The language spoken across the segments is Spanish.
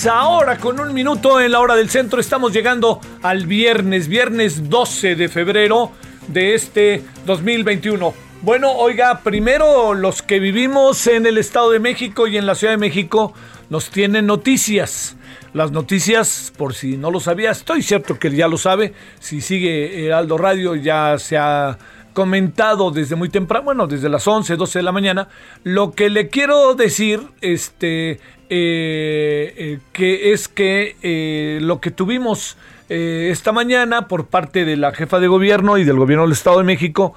16, ahora con un minuto en la hora del centro estamos llegando al viernes, viernes 12 de febrero de este 2021. Bueno, oiga, primero los que vivimos en el Estado de México y en la Ciudad de México nos tienen noticias. Las noticias, por si no lo sabía, estoy cierto que ya lo sabe, si sigue Heraldo Radio ya se ha comentado desde muy temprano, bueno, desde las 11, 12 de la mañana. Lo que le quiero decir, este, eh, eh, que es que eh, lo que tuvimos esta mañana por parte de la jefa de gobierno y del gobierno del Estado de México,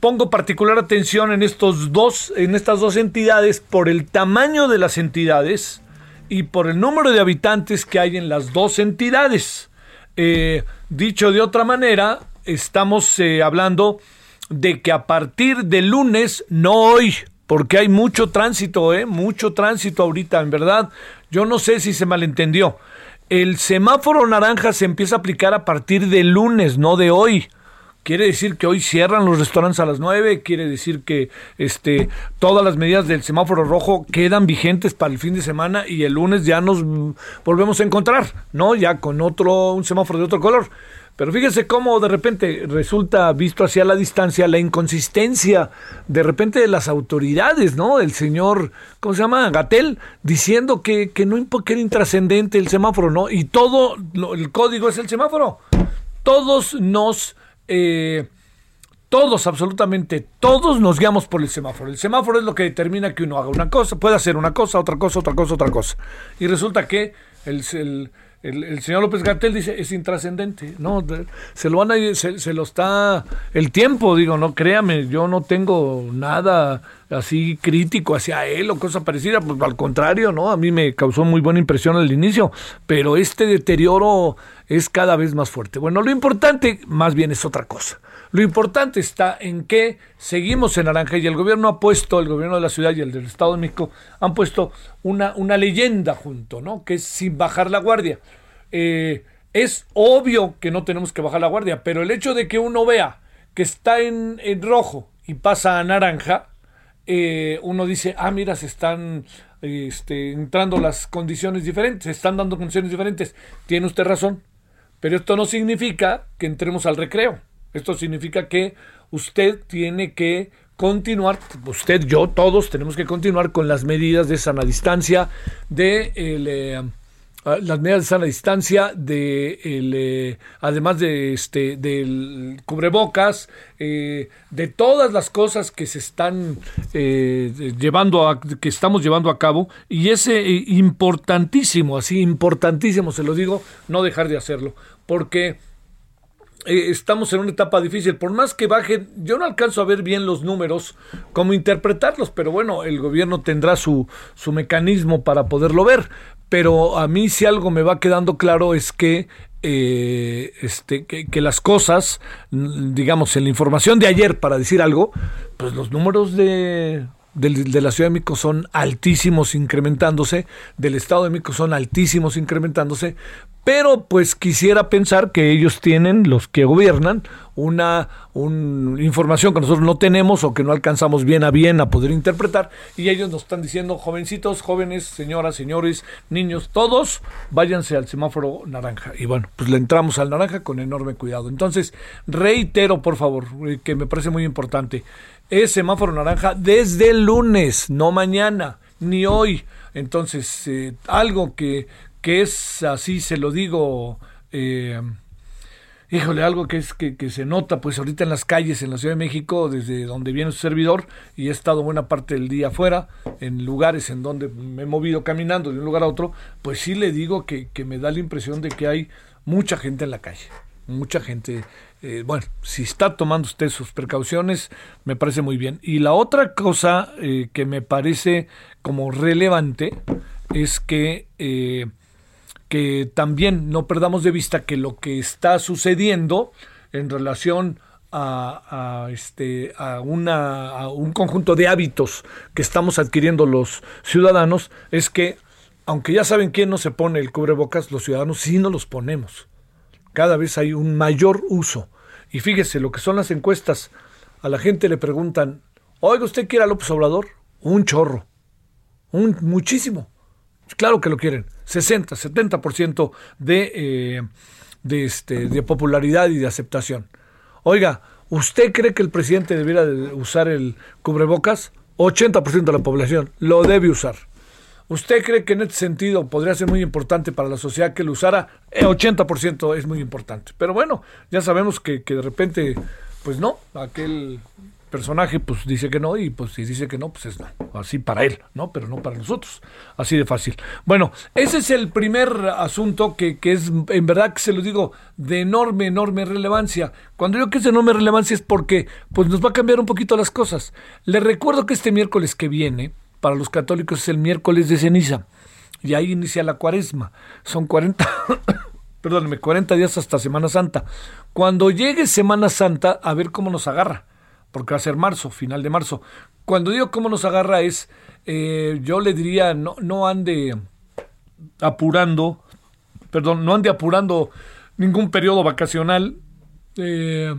pongo particular atención en estos dos, en estas dos entidades por el tamaño de las entidades y por el número de habitantes que hay en las dos entidades. Dicho de otra manera, estamos eh, hablando de que a partir de lunes, no hoy, porque hay mucho tránsito, eh, mucho tránsito ahorita, en verdad. Yo no sé si se malentendió. El semáforo naranja se empieza a aplicar a partir de lunes, no de hoy. Quiere decir que hoy cierran los restaurantes a las 9, quiere decir que este, todas las medidas del semáforo rojo quedan vigentes para el fin de semana y el lunes ya nos volvemos a encontrar, ¿no? Ya con otro, un semáforo de otro color. Pero fíjese cómo de repente resulta visto hacia la distancia la inconsistencia de repente de las autoridades, ¿no? El señor, ¿cómo se llama? Gatel, diciendo que, que no que era intrascendente el semáforo, ¿no? Y todo, el código es el semáforo. Todos nos... eh, todos, absolutamente todos nos guiamos por el semáforo. El semáforo es lo que determina que uno haga una cosa, puede hacer una cosa, otra cosa, otra cosa, otra cosa. Y resulta que el- el- señor López Gatel dice es intrascendente. No, se lo van a se, se lo está el tiempo, digo, no créame, yo no tengo nada así crítico hacia él o cosa parecida, pues al contrario, ¿no? A mí me causó muy buena impresión al inicio, pero este deterioro es cada vez más fuerte. Bueno, lo importante más bien es otra cosa. Lo importante está en que seguimos en naranja y el gobierno ha puesto, el gobierno de la ciudad y el del Estado de México han puesto una, una leyenda junto, ¿no? Que es sin bajar la guardia. Eh, es obvio que no tenemos que bajar la guardia, pero el hecho de que uno vea que está en, en rojo y pasa a naranja, eh, uno dice, ah, mira, se están este, entrando las condiciones diferentes, se están dando condiciones diferentes. Tiene usted razón, pero esto no significa que entremos al recreo. Esto significa que usted tiene que continuar, usted, yo, todos tenemos que continuar con las medidas de sana distancia, de eh, las medidas de sana distancia, de eh, además de este del cubrebocas, eh, de todas las cosas que se están eh, llevando a, que estamos llevando a cabo y es eh, importantísimo, así importantísimo, se lo digo, no dejar de hacerlo, porque estamos en una etapa difícil. Por más que bajen, yo no alcanzo a ver bien los números, cómo interpretarlos, pero bueno, el gobierno tendrá su, su mecanismo para poderlo ver. Pero a mí si algo me va quedando claro es que, eh, este, que, que las cosas, digamos, en la información de ayer, para decir algo, pues los números de de la Ciudad de México son altísimos incrementándose, del Estado de México son altísimos incrementándose, pero pues quisiera pensar que ellos tienen, los que gobiernan, una, información que nosotros no tenemos o que no alcanzamos bien a bien a poder interpretar y ellos nos están diciendo, jovencitos, jóvenes, señoras, señores, niños, todos, váyanse al semáforo naranja. Y bueno, pues le entramos al naranja con enorme cuidado. Entonces, reitero, por favor, eh, que me parece muy importante, es semáforo naranja desde el lunes, no mañana, ni hoy. Entonces, eh, algo que, que es así, se lo digo, eh, híjole, algo que es que, que, se nota pues ahorita en las calles en la Ciudad de México, desde donde viene su servidor, y he estado buena parte del día afuera, en lugares en donde me he movido caminando de un lugar a otro, pues sí le digo que, que me da la impresión de que hay mucha gente en la calle, mucha gente. Eh, bueno, si está tomando usted sus precauciones, me parece muy bien. Y la otra cosa eh, que me parece como relevante es que eh, que también no perdamos de vista que lo que está sucediendo en relación a, este, a, una, a un conjunto de hábitos que estamos adquiriendo los ciudadanos es que, aunque ya saben quién no se pone el cubrebocas, los ciudadanos sí no los ponemos. Cada vez hay un mayor uso. Y fíjese lo que son las encuestas. A la gente le preguntan, oiga, ¿usted quiere a López Obrador? Un chorro. Un muchísimo. Claro que lo quieren. 60, 70% de, eh, de, este, de popularidad y de aceptación. Oiga, ¿usted cree que el presidente debiera usar el cubrebocas? 80% de la población lo debe usar. ¿Usted cree que en este sentido podría ser muy importante para la sociedad que lo usara? 80% es muy importante. Pero bueno, ya sabemos que, que de repente, pues no, aquel personaje pues dice que no y pues si dice que no pues es no, así para él, ¿no? Pero no para nosotros, así de fácil. Bueno, ese es el primer asunto que, que es en verdad que se lo digo de enorme, enorme relevancia. Cuando digo que es de enorme relevancia es porque pues nos va a cambiar un poquito las cosas. Le recuerdo que este miércoles que viene, para los católicos es el miércoles de ceniza y ahí inicia la cuaresma. Son 40 perdóneme, 40 días hasta Semana Santa. Cuando llegue Semana Santa, a ver cómo nos agarra porque va a ser marzo, final de marzo. Cuando digo cómo nos agarra es, eh, yo le diría, no, no ande apurando, perdón, no ande apurando ningún periodo vacacional, eh,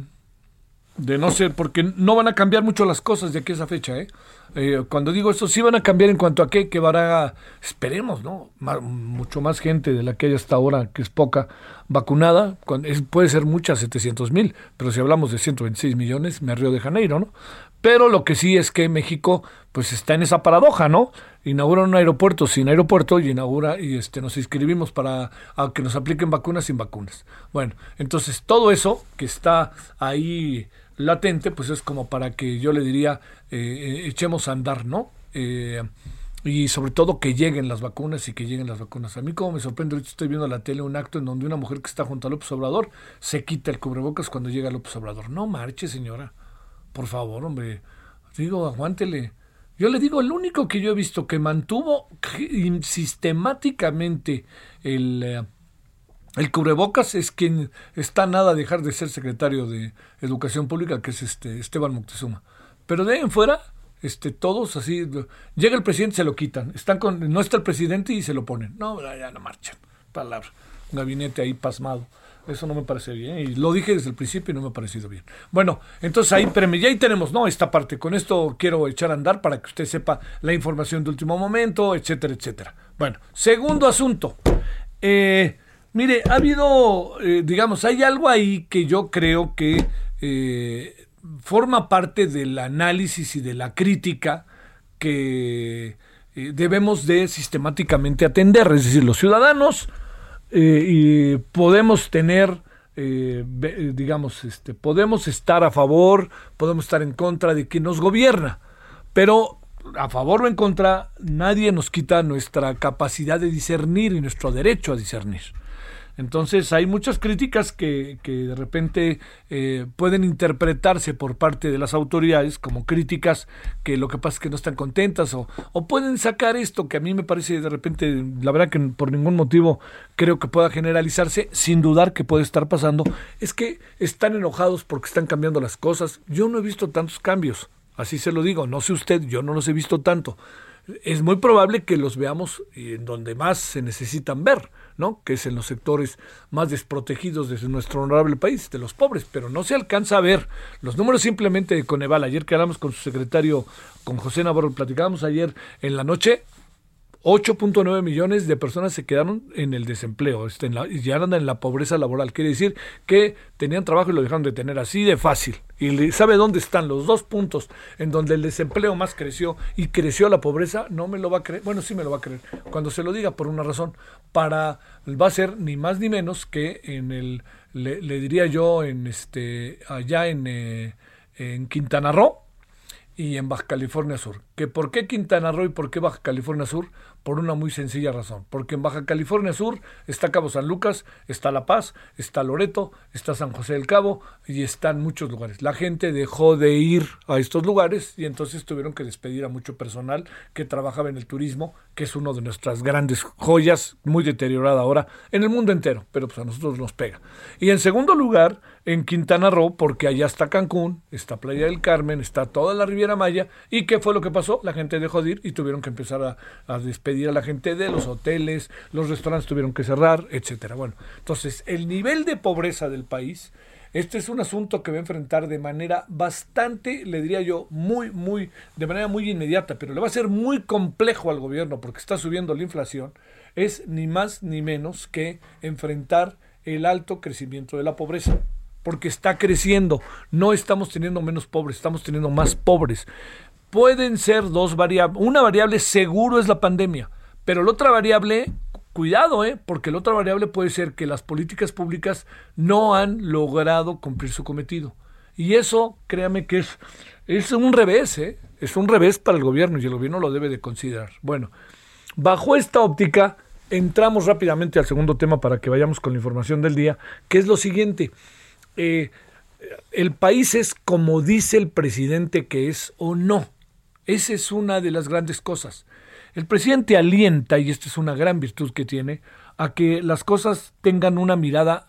de no ser, porque no van a cambiar mucho las cosas de aquí a esa fecha, ¿eh? Eh, cuando digo esto, sí van a cambiar en cuanto a qué, que va esperemos, ¿no? mucho más gente de la que hay hasta ahora, que es poca, vacunada, puede ser mucha, 700 mil, pero si hablamos de 126 millones, me río de Janeiro, ¿no? Pero lo que sí es que México, pues está en esa paradoja, ¿no? Inaugura un aeropuerto sin aeropuerto y inaugura y este nos inscribimos para que nos apliquen vacunas sin vacunas. Bueno, entonces todo eso que está ahí latente, pues es como para que yo le diría, eh, eh, echemos a andar, ¿no? Eh, y sobre todo que lleguen las vacunas y que lleguen las vacunas. A mí como me sorprende, ahorita estoy viendo en la tele un acto en donde una mujer que está junto a López Obrador se quita el cubrebocas cuando llega López Obrador. No marche, señora. Por favor, hombre. Digo, aguántele. Yo le digo, el único que yo he visto que mantuvo sistemáticamente el el cubrebocas es quien está nada a dejar de ser secretario de Educación Pública, que es este Esteban Moctezuma. Pero de ahí en fuera, este, todos así, llega el presidente, se lo quitan. Están con, no está el presidente y se lo ponen. No, ya no marchan. Palabra. Un gabinete ahí pasmado. Eso no me parece bien. Y lo dije desde el principio y no me ha parecido bien. Bueno, entonces ahí, pero ya ahí tenemos, ¿no? Esta parte. Con esto quiero echar a andar para que usted sepa la información de último momento, etcétera, etcétera. Bueno, segundo asunto. Eh, Mire, ha habido, eh, digamos, hay algo ahí que yo creo que eh, forma parte del análisis y de la crítica que eh, debemos de sistemáticamente atender. Es decir, los ciudadanos podemos tener, digamos, este, podemos estar a favor, podemos estar en contra de quien nos gobierna, pero a favor o en contra, nadie nos quita nuestra capacidad de discernir y nuestro derecho a discernir. Entonces hay muchas críticas que, que de repente eh, pueden interpretarse por parte de las autoridades como críticas que lo que pasa es que no están contentas o, o pueden sacar esto que a mí me parece de repente, la verdad que por ningún motivo creo que pueda generalizarse, sin dudar que puede estar pasando, es que están enojados porque están cambiando las cosas. Yo no he visto tantos cambios Así se lo digo, no sé usted, yo no los he visto tanto. Es muy probable que los veamos en donde más se necesitan ver, ¿no? Que es en los sectores más desprotegidos de nuestro honorable país, de los pobres, pero no se alcanza a ver. Los números simplemente de Coneval, ayer que hablamos con su secretario, con José Navarro, platicábamos ayer en la noche, 8.9 millones de personas se quedaron en el desempleo, este, ya andan en la pobreza laboral. Quiere decir que tenían trabajo y lo dejaron de tener así de fácil. Y sabe dónde están los dos puntos en donde el desempleo más creció y creció la pobreza, no me lo va a creer. Bueno, sí me lo va a creer. Cuando se lo diga por una razón, para va a ser ni más ni menos que en el le, diría yo en este allá en, eh, en Quintana Roo y en Baja California Sur. ¿Que ¿Por qué Quintana Roo y por qué Baja California Sur? Por una muy sencilla razón. Porque en Baja California Sur está Cabo San Lucas, está La Paz, está Loreto, está San José del Cabo y están muchos lugares. La gente dejó de ir a estos lugares y entonces tuvieron que despedir a mucho personal que trabajaba en el turismo, que es una de nuestras grandes joyas, muy deteriorada ahora en el mundo entero, pero pues a nosotros nos pega. Y en segundo lugar, en Quintana Roo, porque allá está Cancún, está Playa del Carmen, está toda la Riviera Maya. ¿Y qué fue lo que pasó? La gente dejó de ir y tuvieron que empezar a, a despedir a la gente de los hoteles, los restaurantes tuvieron que cerrar, etcétera. Bueno, entonces el nivel de pobreza del país, este es un asunto que va a enfrentar de manera bastante, le diría yo, muy, muy, de manera muy inmediata, pero le va a ser muy complejo al gobierno porque está subiendo la inflación, es ni más ni menos que enfrentar el alto crecimiento de la pobreza porque está creciendo. No estamos teniendo menos pobres, estamos teniendo más pobres pueden ser dos variables. Una variable seguro es la pandemia, pero la otra variable, cuidado, ¿eh? porque la otra variable puede ser que las políticas públicas no han logrado cumplir su cometido. Y eso, créame que es, es un revés, ¿eh? es un revés para el gobierno y el gobierno lo debe de considerar. Bueno, bajo esta óptica, entramos rápidamente al segundo tema para que vayamos con la información del día, que es lo siguiente. Eh, el país es como dice el presidente que es o no. Esa es una de las grandes cosas. El presidente alienta, y esta es una gran virtud que tiene, a que las cosas tengan una mirada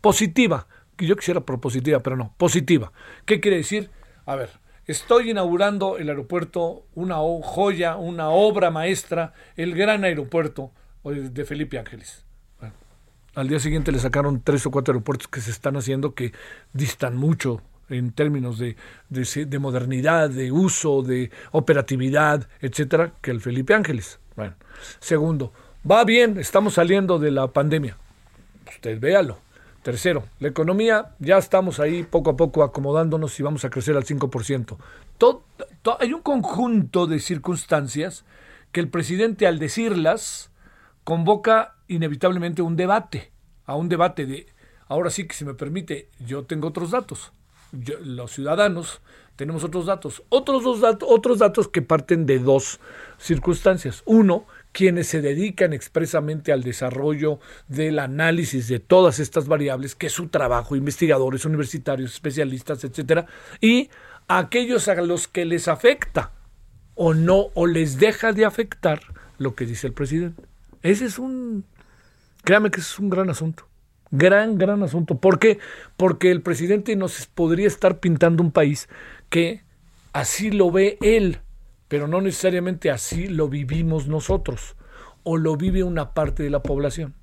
positiva, que yo quisiera propositiva, pero no, positiva. ¿Qué quiere decir? A ver, estoy inaugurando el aeropuerto, una joya, una obra maestra, el gran aeropuerto de Felipe Ángeles. al día siguiente le sacaron tres o cuatro aeropuertos que se están haciendo que distan mucho en términos de, de, modernidad, de uso, de operatividad, etcétera, que el Felipe Ángeles. Bueno, segundo, va bien, estamos saliendo de la pandemia. Usted véalo. Tercero, la economía, ya estamos ahí poco a poco acomodándonos y vamos a crecer al 5%. Todo, hay un conjunto de circunstancias que el presidente al decirlas convoca inevitablemente un debate, a un debate de, ahora sí que si me permite, yo tengo otros datos los ciudadanos tenemos otros datos. Otros dos datos, otros datos que parten de dos circunstancias. Uno, quienes se dedican expresamente al desarrollo del análisis de todas estas variables, que es su trabajo, investigadores, universitarios, especialistas, etcétera, y aquellos a los que les afecta o no, o les deja de afectar lo que dice el presidente. Ese es un, créame que es un gran asunto. Gran, gran asunto. ¿Por qué? Porque el presidente nos podría estar pintando un país que así lo ve él, pero no necesariamente así lo vivimos nosotros o lo vive una parte de la población.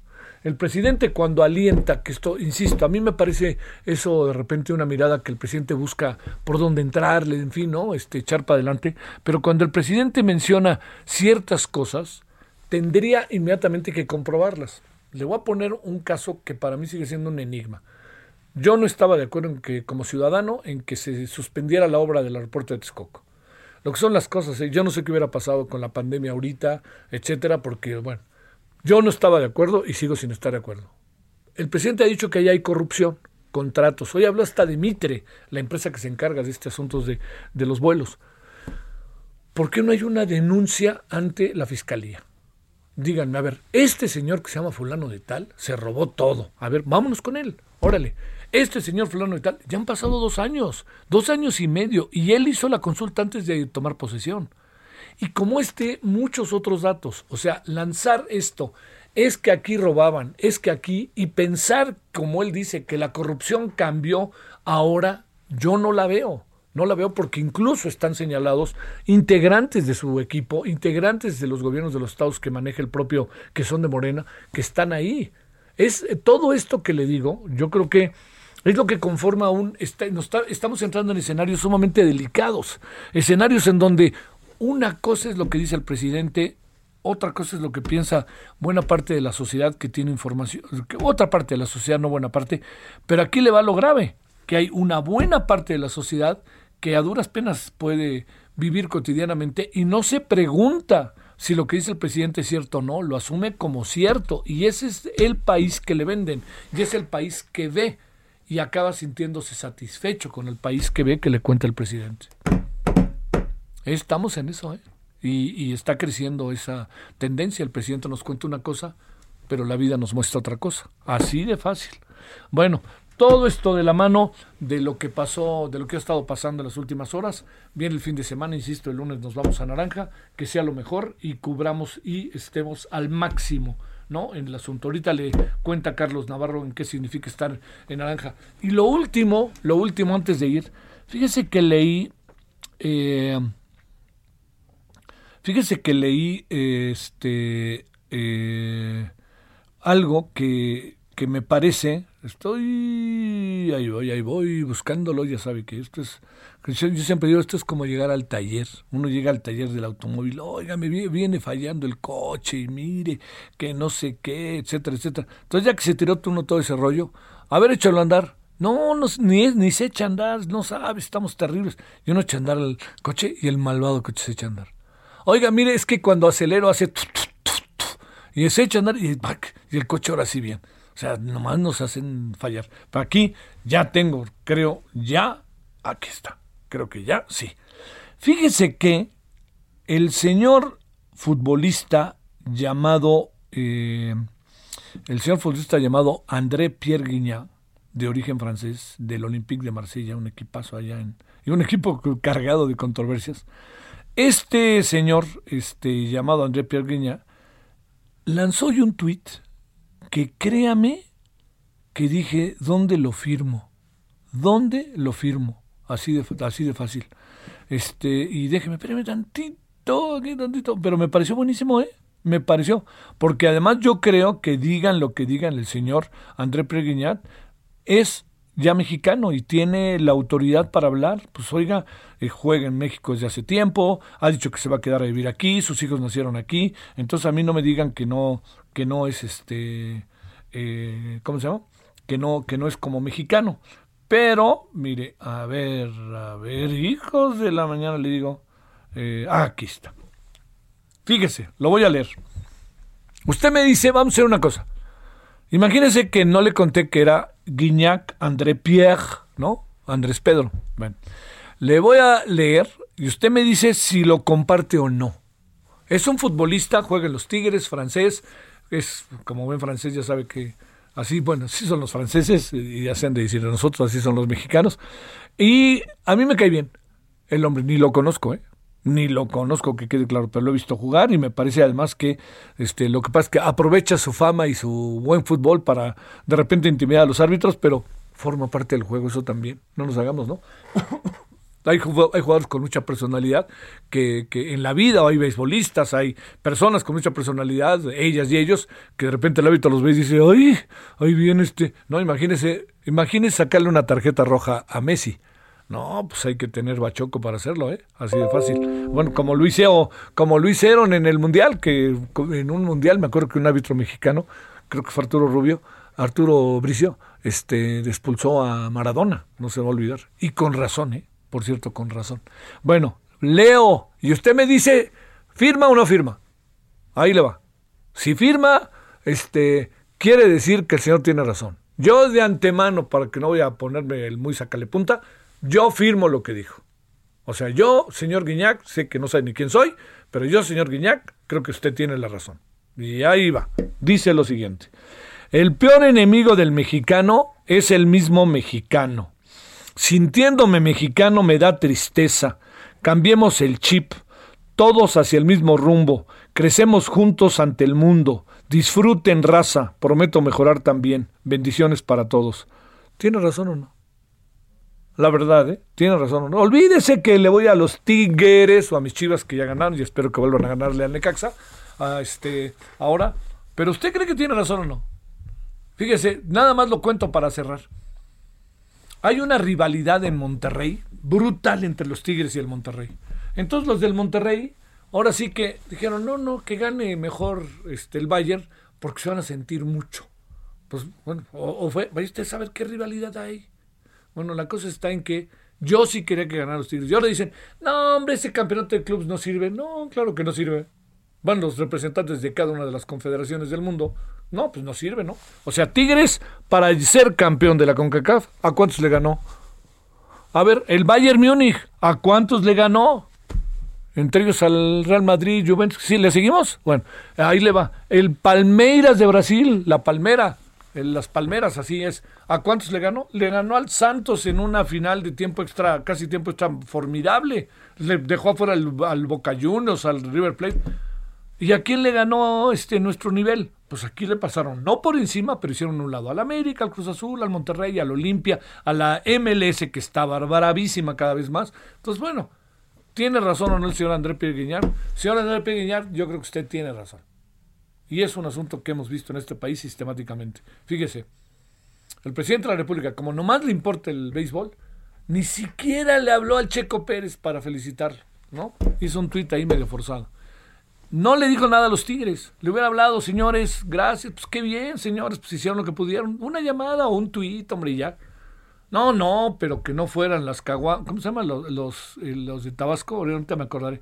El presidente cuando alienta, que esto, insisto, a mí me parece eso de repente una mirada que el presidente busca por dónde entrarle, en fin, ¿no? Este, echar para adelante, pero cuando el presidente menciona ciertas cosas, tendría inmediatamente que comprobarlas. Le voy a poner un caso que para mí sigue siendo un enigma. Yo no estaba de acuerdo en que, como ciudadano, en que se suspendiera la obra del aeropuerto de Texcoco. Lo que son las cosas, ¿eh? yo no sé qué hubiera pasado con la pandemia ahorita, etcétera, porque, bueno, yo no estaba de acuerdo y sigo sin estar de acuerdo. El presidente ha dicho que ahí hay corrupción, contratos. Hoy habló hasta de la empresa que se encarga de estos asuntos de, de los vuelos. ¿Por qué no hay una denuncia ante la fiscalía? Díganme, a ver, este señor que se llama fulano de tal se robó todo. A ver, vámonos con él. Órale. Este señor fulano de tal, ya han pasado dos años, dos años y medio, y él hizo la consulta antes de tomar posesión. Y como este, muchos otros datos. O sea, lanzar esto, es que aquí robaban, es que aquí, y pensar, como él dice, que la corrupción cambió, ahora yo no la veo. No la veo porque incluso están señalados integrantes de su equipo, integrantes de los gobiernos de los estados que maneja el propio, que son de Morena, que están ahí. Es eh, todo esto que le digo, yo creo que es lo que conforma un... estamos entrando en escenarios sumamente delicados, escenarios en donde una cosa es lo que dice el presidente, otra cosa es lo que piensa buena parte de la sociedad que tiene información, otra parte de la sociedad, no buena parte, pero aquí le va lo grave, que hay una buena parte de la sociedad que a duras penas puede vivir cotidianamente y no se pregunta si lo que dice el presidente es cierto o no, lo asume como cierto y ese es el país que le venden y es el país que ve y acaba sintiéndose satisfecho con el país que ve que le cuenta el presidente. Estamos en eso, ¿eh? Y, está creciendo esa tendencia. El presidente nos cuenta una cosa, pero la vida nos muestra otra cosa. Así de fácil. Bueno, todo esto de la mano de lo que pasó, de lo que ha estado pasando en las últimas horas. Viene el fin de semana, insisto, el lunes nos vamos a Naranja, que sea lo mejor y cubramos y estemos al máximo. ¿no? En el asunto. Ahorita le cuenta Carlos Navarro en qué significa estar en naranja. Y lo último, lo último antes de ir, fíjese que leí eh, Fíjese que leí este eh, algo que, que, me parece, estoy ahí voy, ahí voy buscándolo, ya sabe que esto es, yo, siempre digo, esto es como llegar al taller, uno llega al taller del automóvil, oiga, me viene fallando el coche y mire, que no sé qué, etcétera, etcétera. Entonces ya que se tiró uno todo ese rollo, a ver, échalo a andar. No, no ni, ni se echa a andar, no sabe, estamos terribles. Yo no echa a andar el coche y el malvado coche se echa a andar. Oiga, mire, es que cuando acelero hace... y se echa a andar y, y el coche ahora sí bien. O sea, nomás nos hacen fallar. Pero aquí ya tengo, creo, ya, aquí está. Creo que ya, sí. Fíjese que el señor futbolista llamado, eh, el señor futbolista llamado André Pierre Guignat, de origen francés, del Olympique de Marsella, un equipazo allá en, y un equipo cargado de controversias, este señor, este, llamado André Pierre lanzó hoy un tuit que créame que dije, ¿dónde lo firmo? ¿Dónde lo firmo? Así de, así de fácil. Este, y déjeme, espérame tantito, aquí tantito, pero me pareció buenísimo, ¿eh? Me pareció, porque además yo creo que digan lo que digan el señor André Preguiñat, es ya mexicano y tiene la autoridad para hablar, pues oiga, eh, juega en México desde hace tiempo, ha dicho que se va a quedar a vivir aquí, sus hijos nacieron aquí, entonces a mí no me digan que no, que no es este, eh, ¿cómo se llama? Que no, que no es como mexicano. Pero, mire, a ver, a ver, hijos de la mañana le digo, eh, ah, aquí está. Fíjese, lo voy a leer. Usted me dice, vamos a hacer una cosa. Imagínese que no le conté que era Guignac André Pierre, ¿no? Andrés Pedro. Bueno, le voy a leer y usted me dice si lo comparte o no. Es un futbolista, juega en los Tigres, francés. Es, como ven francés, ya sabe que así, bueno, así son los franceses, y ya sean de decir nosotros, así son los mexicanos. Y a mí me cae bien el hombre, ni lo conozco, ¿eh? Ni lo conozco, que quede claro, pero lo he visto jugar y me parece además que este, lo que pasa es que aprovecha su fama y su buen fútbol para de repente intimidar a los árbitros, pero forma parte del juego eso también, no nos hagamos, ¿no? hay, hay, jugadores con mucha personalidad que, que en la vida, hay beisbolistas, hay personas con mucha personalidad, ellas y ellos, que de repente el árbitro los ve y dice, ¡ay! Ahí viene este. No, imagínese, imagínese sacarle una tarjeta roja a Messi no, pues hay que tener bachoco para hacerlo, ¿eh? Así de fácil. Bueno, como lo, hizo, como lo hicieron en el Mundial, que en un Mundial, me acuerdo que un árbitro mexicano, creo que fue Arturo Rubio, Arturo Bricio, este, expulsó a Maradona, no se va a olvidar. Y con razón, ¿eh? Por cierto, con razón. Bueno, leo, y usted me dice, ¿firma o no firma? Ahí le va. Si firma, este, quiere decir que el señor tiene razón. Yo de antemano, para que no voy a ponerme el muy sacale punta, yo firmo lo que dijo. O sea, yo, señor Guiñac, sé que no sabe ni quién soy, pero yo, señor Guiñac, creo que usted tiene la razón. Y ahí va. Dice lo siguiente. El peor enemigo del mexicano es el mismo mexicano. Sintiéndome mexicano me da tristeza. Cambiemos el chip. Todos hacia el mismo rumbo. Crecemos juntos ante el mundo. Disfruten raza. Prometo mejorar también. Bendiciones para todos. ¿Tiene razón o no? La verdad, ¿eh? Tiene razón. Olvídese que le voy a los Tigres o a mis chivas que ya ganaron y espero que vuelvan a ganarle al Necaxa. A este, ahora. Pero usted cree que tiene razón o no. Fíjese, nada más lo cuento para cerrar. Hay una rivalidad en Monterrey brutal entre los Tigres y el Monterrey. Entonces los del Monterrey, ahora sí que dijeron, no, no, que gane mejor este, el Bayern porque se van a sentir mucho. Pues bueno, o, fue, vaya usted a saber qué rivalidad hay. Bueno, la cosa está en que yo sí quería que ganaran los Tigres. Y ahora dicen, no, hombre, ese campeonato de clubes no sirve. No, claro que no sirve. Van los representantes de cada una de las confederaciones del mundo. No, pues no sirve, ¿no? O sea, Tigres, para ser campeón de la CONCACAF, ¿a cuántos le ganó? A ver, el Bayern Múnich, ¿a cuántos le ganó? Entre ellos al Real Madrid, Juventus. ¿Sí le seguimos? Bueno, ahí le va. El Palmeiras de Brasil, la Palmera, las Palmeras, así es. ¿A cuántos le ganó? Le ganó al Santos en una final de tiempo extra, casi tiempo extra formidable. Le dejó afuera al, Boca Juniors, al River Plate. ¿Y a quién le ganó este nuestro nivel? Pues aquí le pasaron, no por encima, pero hicieron un lado al América, al Cruz Azul, al Monterrey, al Olimpia, a la MLS que está barbarísima cada vez más. Entonces, bueno, tiene razón o no el señor André Pierre Señor André Pierre yo creo que usted tiene razón. Y es un asunto que hemos visto en este país sistemáticamente. Fíjese, el presidente de la República, como nomás le importa el béisbol, ni siquiera le habló al Checo Pérez para felicitarlo, ¿no? Hizo un tuit ahí medio forzado. No le dijo nada a los Tigres. Le hubiera hablado, señores, gracias, pues qué bien, señores, pues hicieron lo que pudieron. Una llamada o un tuit, hombre, ya. No, no, pero que no fueran las caguas. ¿Cómo se llaman los, los, eh, los de Tabasco? Ahorita me acordaré.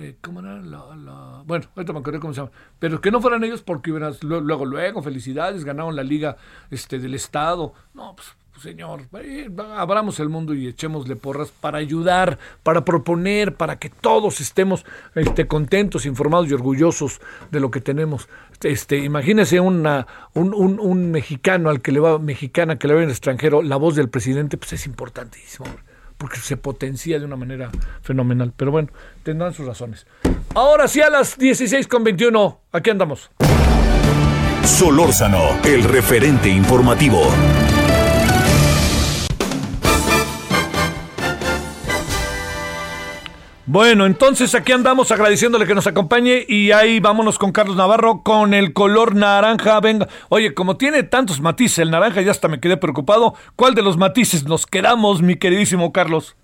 Eh, ¿cómo era la, Bueno, ahorita me acuerdo cómo se llama. Pero que no fueran ellos porque luego, luego, felicidades, ganaron la liga este, del Estado. No, pues, pues señor, eh, abramos el mundo y echémosle porras para ayudar, para proponer, para que todos estemos este, contentos, informados y orgullosos de lo que tenemos. Este, imagínese una, un, un, un mexicano al que le va, mexicana que le va en extranjero, la voz del presidente, pues es importantísimo porque se potencia de una manera fenomenal. Pero bueno, tendrán sus razones. Ahora sí, a las 16.21, aquí andamos. Solórzano, el referente informativo. Bueno, entonces aquí andamos agradeciéndole que nos acompañe y ahí vámonos con Carlos Navarro con el color naranja. Venga, oye, como tiene tantos matices el naranja, ya hasta me quedé preocupado. ¿Cuál de los matices nos quedamos, mi queridísimo Carlos?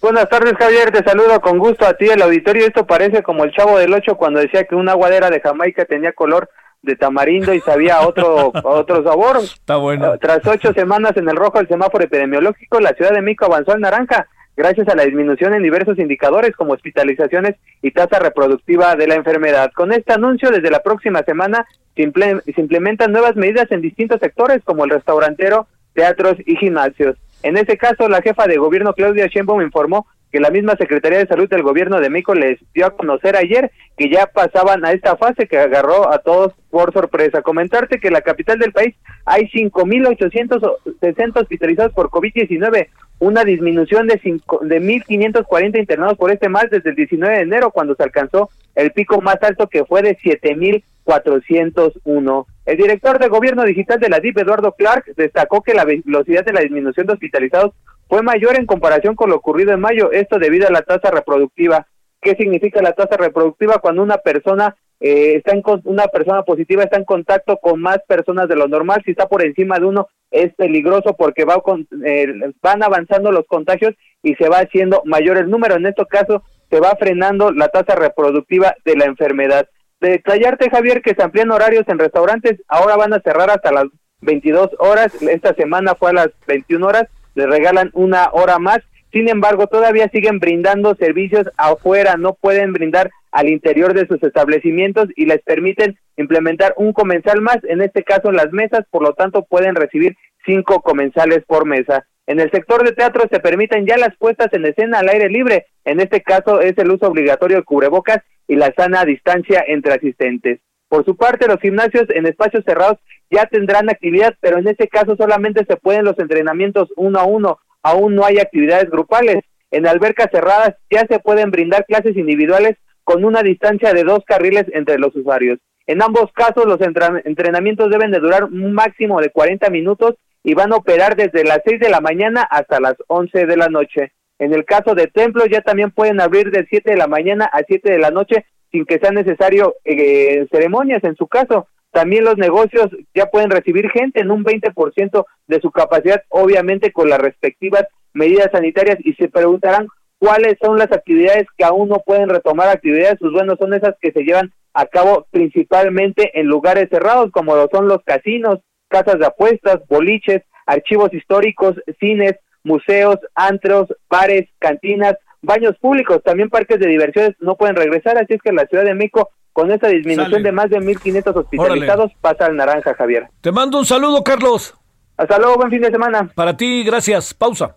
Buenas tardes, Javier. Te saludo con gusto a ti, el auditorio. Esto parece como el chavo del ocho cuando decía que una aguadera de Jamaica tenía color de tamarindo y sabía otro otro sabor. Está bueno. Tras ocho semanas en el rojo del semáforo epidemiológico, la Ciudad de México avanzó al naranja gracias a la disminución en diversos indicadores como hospitalizaciones y tasa reproductiva de la enfermedad. Con este anuncio, desde la próxima semana se, implementan nuevas medidas en distintos sectores como el restaurantero, teatros y gimnasios. En ese caso, la jefa de gobierno Claudia Sheinbaum informó que la misma Secretaría de Salud del Gobierno de México les dio a conocer ayer que ya pasaban a esta fase que agarró a todos por sorpresa. Comentarte que en la capital del país hay 5.860 hospitalizados por COVID-19, una disminución de, cinco, de 1.540 internados por este mal desde el 19 de enero, cuando se alcanzó el pico más alto que fue de 7.401. El director de gobierno digital de la DIP, Eduardo Clark, destacó que la velocidad de la disminución de hospitalizados fue mayor en comparación con lo ocurrido en mayo, esto debido a la tasa reproductiva. ¿Qué significa la tasa reproductiva? Cuando una persona eh, está en una persona positiva está en contacto con más personas de lo normal, si está por encima de uno es peligroso porque va con, eh, van avanzando los contagios y se va haciendo mayor el número. En este caso se va frenando la tasa reproductiva de la enfermedad. Detallarte, Javier, que se amplían horarios en restaurantes, ahora van a cerrar hasta las 22 horas, esta semana fue a las 21 horas, le regalan una hora más sin embargo, todavía siguen brindando servicios afuera, no pueden brindar al interior de sus establecimientos y les permiten implementar un comensal más, en este caso en las mesas, por lo tanto pueden recibir cinco comensales por mesa. En el sector de teatro se permiten ya las puestas en escena al aire libre, en este caso es el uso obligatorio de cubrebocas y la sana distancia entre asistentes. Por su parte, los gimnasios en espacios cerrados ya tendrán actividad, pero en este caso solamente se pueden los entrenamientos uno a uno, aún no hay actividades grupales. En albercas cerradas ya se pueden brindar clases individuales con una distancia de dos carriles entre los usuarios. En ambos casos los entrenamientos deben de durar un máximo de 40 minutos y van a operar desde las 6 de la mañana hasta las 11 de la noche. En el caso de templos ya también pueden abrir de 7 de la mañana a 7 de la noche sin que sea necesario eh, ceremonias en su caso. También los negocios ya pueden recibir gente en un 20% de su capacidad, obviamente con las respectivas medidas sanitarias y se preguntarán cuáles son las actividades que aún no pueden retomar actividades, pues bueno, son esas que se llevan a cabo principalmente en lugares cerrados como lo son los casinos, casas de apuestas, boliches, archivos históricos, cines, museos, antros, bares, cantinas, baños públicos, también parques de diversiones no pueden regresar, así es que la Ciudad de México con esta disminución de más de 1.500 hospitalizados pasa al naranja, Javier. Te mando un saludo, Carlos. Hasta luego, buen fin de semana. Para ti, gracias. Pausa.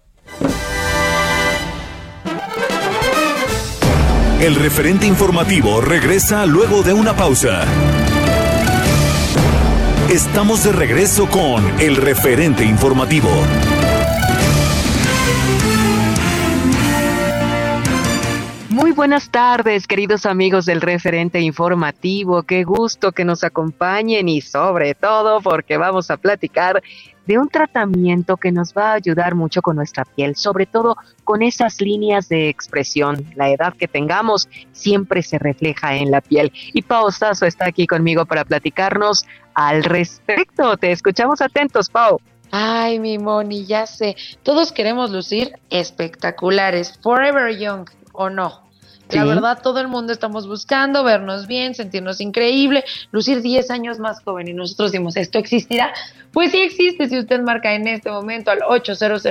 El referente informativo regresa luego de una pausa. Estamos de regreso con el referente informativo. Muy buenas tardes, queridos amigos del referente informativo. Qué gusto que nos acompañen y sobre todo porque vamos a platicar de un tratamiento que nos va a ayudar mucho con nuestra piel, sobre todo con esas líneas de expresión. La edad que tengamos siempre se refleja en la piel. Y Pau Sasso está aquí conmigo para platicarnos al respecto. Te escuchamos atentos, Pau. Ay, mi Moni, ya sé. Todos queremos lucir espectaculares, forever young, ¿o no? La verdad, todo el mundo estamos buscando vernos bien, sentirnos increíble, lucir 10 años más joven y nosotros decimos, ¿esto existirá? Pues sí existe, si usted marca en este momento al 800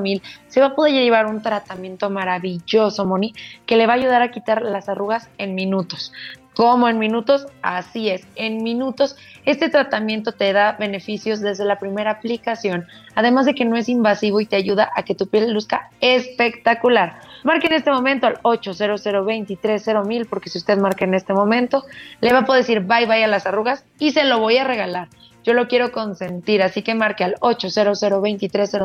mil se va a poder llevar un tratamiento maravilloso, Moni, que le va a ayudar a quitar las arrugas en minutos. ¿Cómo en minutos? Así es, en minutos este tratamiento te da beneficios desde la primera aplicación, además de que no es invasivo y te ayuda a que tu piel luzca espectacular. Marque en este momento al 800 mil porque si usted marca en este momento, le va a poder decir bye bye a las arrugas y se lo voy a regalar. Yo lo quiero consentir, así que marque al 800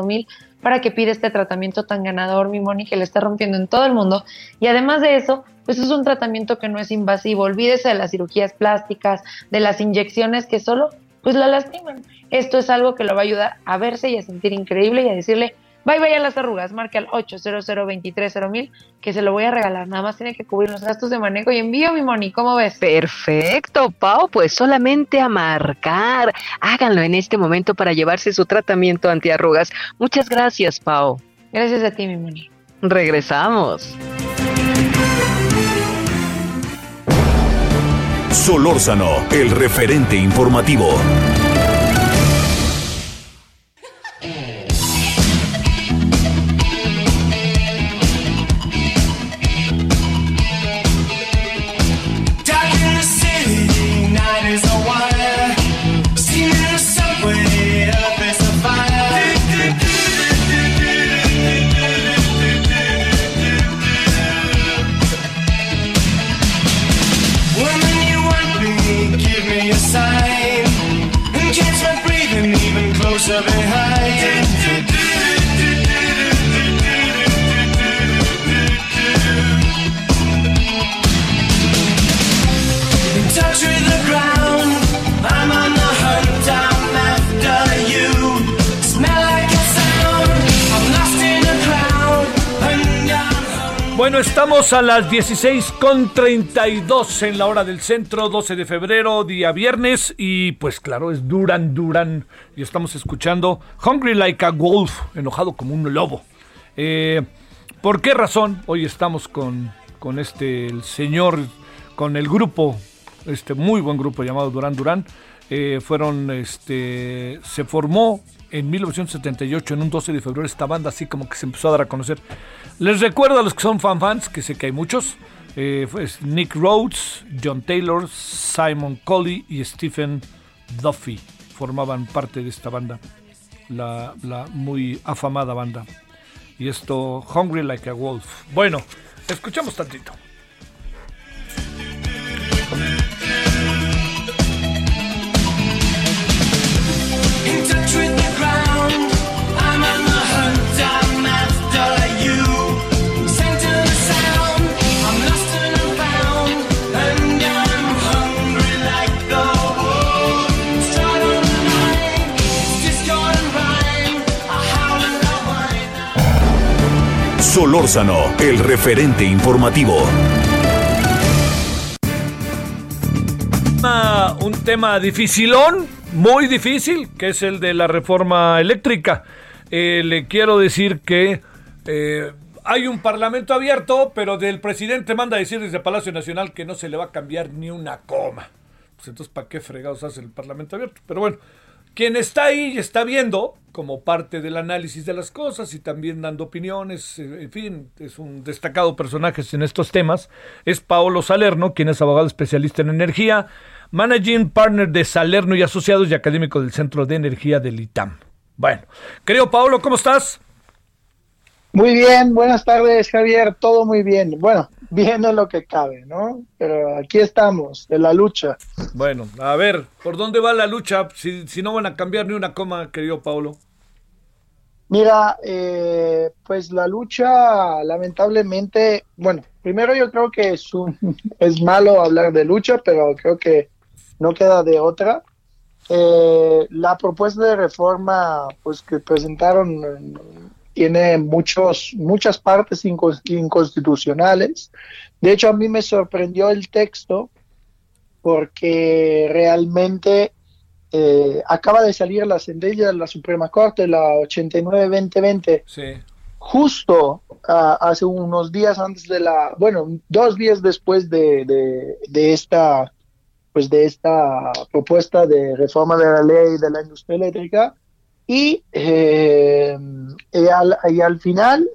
mil para que pida este tratamiento tan ganador, mi Moni, que le está rompiendo en todo el mundo. Y además de eso, pues es un tratamiento que no es invasivo. Olvídese de las cirugías plásticas, de las inyecciones que solo pues la lastiman. Esto es algo que lo va a ayudar a verse y a sentir increíble y a decirle Bye bye a las arrugas, marque al 800 mil que se lo voy a regalar. Nada más tiene que cubrir los gastos de manejo y envío, mi Moni. ¿Cómo ves? Perfecto, Pau. Pues solamente a marcar. Háganlo en este momento para llevarse su tratamiento antiarrugas. Muchas gracias, Pau. Gracias a ti, mi Moni. Regresamos. Solórzano, el referente informativo. Bueno, estamos a las 16.32 en la hora del centro, 12 de febrero, día viernes, y pues claro, es Duran Duran, y estamos escuchando Hungry Like a Wolf, enojado como un lobo. Eh, ¿Por qué razón hoy estamos con, con este, señor, con el grupo, este muy buen grupo llamado Duran Duran? Eh, fueron, este, se formó en 1978, en un 12 de febrero, esta banda así como que se empezó a dar a conocer. Les recuerdo a los que son fan fans, que sé que hay muchos, eh, pues, Nick Rhodes, John Taylor, Simon Colley y Stephen Duffy formaban parte de esta banda, la, muy afamada banda. Y esto, Hungry Like a Wolf. Bueno, escuchamos tantito. Solórzano, el referente informativo. Un tema dificilón, muy difícil, que es el de la reforma eléctrica. Eh, le quiero decir que eh, hay un parlamento abierto, pero del presidente manda decir desde Palacio Nacional que no se le va a cambiar ni una coma. Pues entonces, ¿para qué fregados hace el parlamento abierto? Pero bueno, quien está ahí y está viendo como parte del análisis de las cosas y también dando opiniones, eh, en fin, es un destacado personaje en estos temas, es Paolo Salerno, quien es abogado especialista en energía, managing partner de Salerno y Asociados y académico del Centro de Energía del ITAM. Bueno, querido Paolo, ¿cómo estás? Muy bien, buenas tardes Javier, todo muy bien. Bueno, bien en lo que cabe, ¿no? Pero aquí estamos, en la lucha. Bueno, a ver, ¿por dónde va la lucha? Si, si no van a cambiar ni una coma, querido Paulo. Mira, eh, pues la lucha, lamentablemente, bueno, primero yo creo que es, un, es malo hablar de lucha, pero creo que no queda de otra. Eh, la propuesta de reforma, pues que presentaron tiene muchos, muchas partes inconstitucionales. De hecho, a mí me sorprendió el texto porque realmente eh, acaba de salir la sentencia de la Suprema Corte, la 89-2020, justo ah, hace unos días antes de la, bueno, dos días después de, de, esta pues de esta propuesta de reforma de la ley de la industria eléctrica, y, eh, y, al, final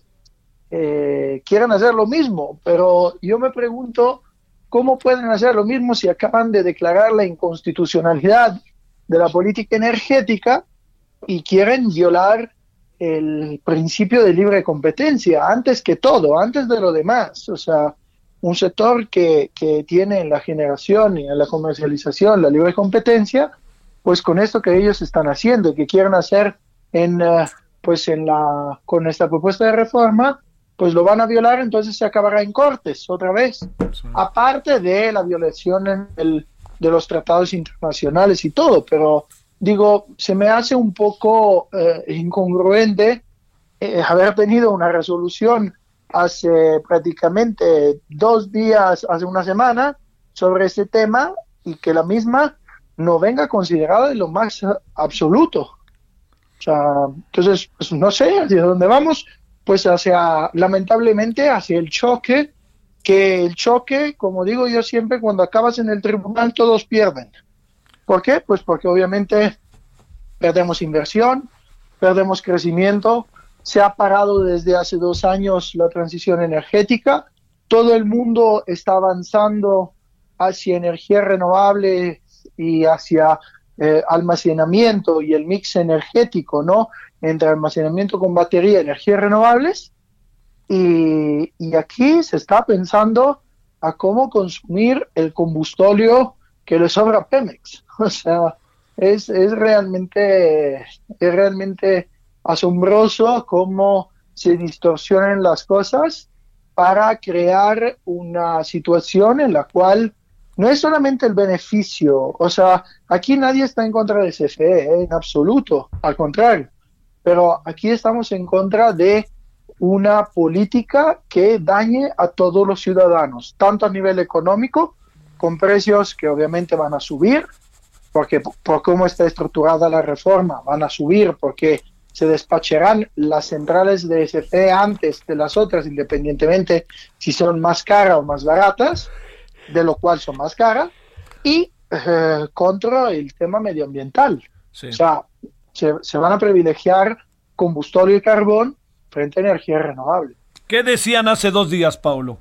eh, quieren hacer lo mismo, pero yo me pregunto cómo pueden hacer lo mismo si acaban de declarar la inconstitucionalidad de la política energética y quieren violar el principio de libre competencia antes que todo, antes de lo demás. O sea, un sector que, que tiene en la generación y en la comercialización la libre competencia, pues con esto que ellos están haciendo, que quieren hacer en, eh, pues en la, con esta propuesta de reforma, pues lo van a violar, entonces se acabará en cortes otra vez. Aparte de la violación de los tratados internacionales y todo, pero digo, se me hace un poco eh, incongruente eh, haber tenido una resolución hace prácticamente dos días, hace una semana, sobre ese tema y que la misma venga considerada de lo más absoluto. O sea, entonces, pues no sé hacia dónde vamos, pues hacia, lamentablemente, hacia el choque, que el choque, como digo yo siempre, cuando acabas en el tribunal todos pierden. ¿Por qué? Pues porque obviamente perdemos inversión, perdemos crecimiento, se ha parado desde hace dos años la transición energética, todo el mundo está avanzando hacia energía renovable y hacia eh, almacenamiento y el mix energético, ¿no? Entre almacenamiento con batería energías renovables. Y, y, aquí se está pensando a cómo consumir el combustóleo que le sobra a Pemex. O sea, es, es, realmente, es realmente asombroso cómo se distorsionan las cosas para crear una situación en la cual no es solamente el beneficio, o sea, aquí nadie está en contra de CFE, ¿eh? en absoluto, al contrario, pero aquí estamos en contra de una política que dañe a todos los ciudadanos, tanto a nivel económico, con precios que obviamente van a subir, porque por cómo está estructurada la reforma, van a subir porque se despacharán las centrales de CFE antes de las otras, independientemente si son más caras o más baratas, de lo cual son más caras, y eh, contra el tema medioambiental. O sea, se, van a privilegiar combustible y carbón frente a energía renovable. ¿Qué decían hace dos días, Paulo?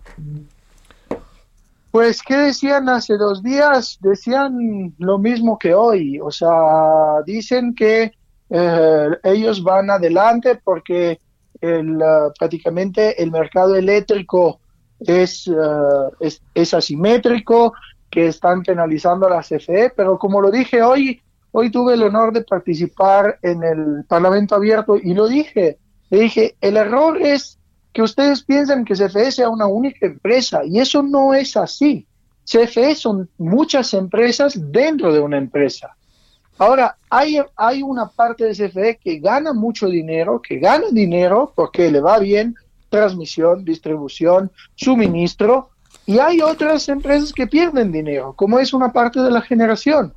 Pues, ¿qué decían hace dos días? Decían lo mismo que hoy. O sea, dicen que eh, ellos van adelante porque el, uh, prácticamente el mercado eléctrico es, uh, es, asimétrico, que están penalizando a la CFE, pero como lo dije hoy, hoy tuve el honor de participar en el Parlamento Abierto y lo dije, le dije, el error es que ustedes piensan que CFE sea una única empresa y eso no es así. CFE son muchas empresas dentro de una empresa. Ahora, hay, hay una parte de CFE que gana mucho dinero, que gana dinero porque le va bien, transmisión, distribución, suministro, y hay otras empresas que pierden dinero, como es una parte de la generación.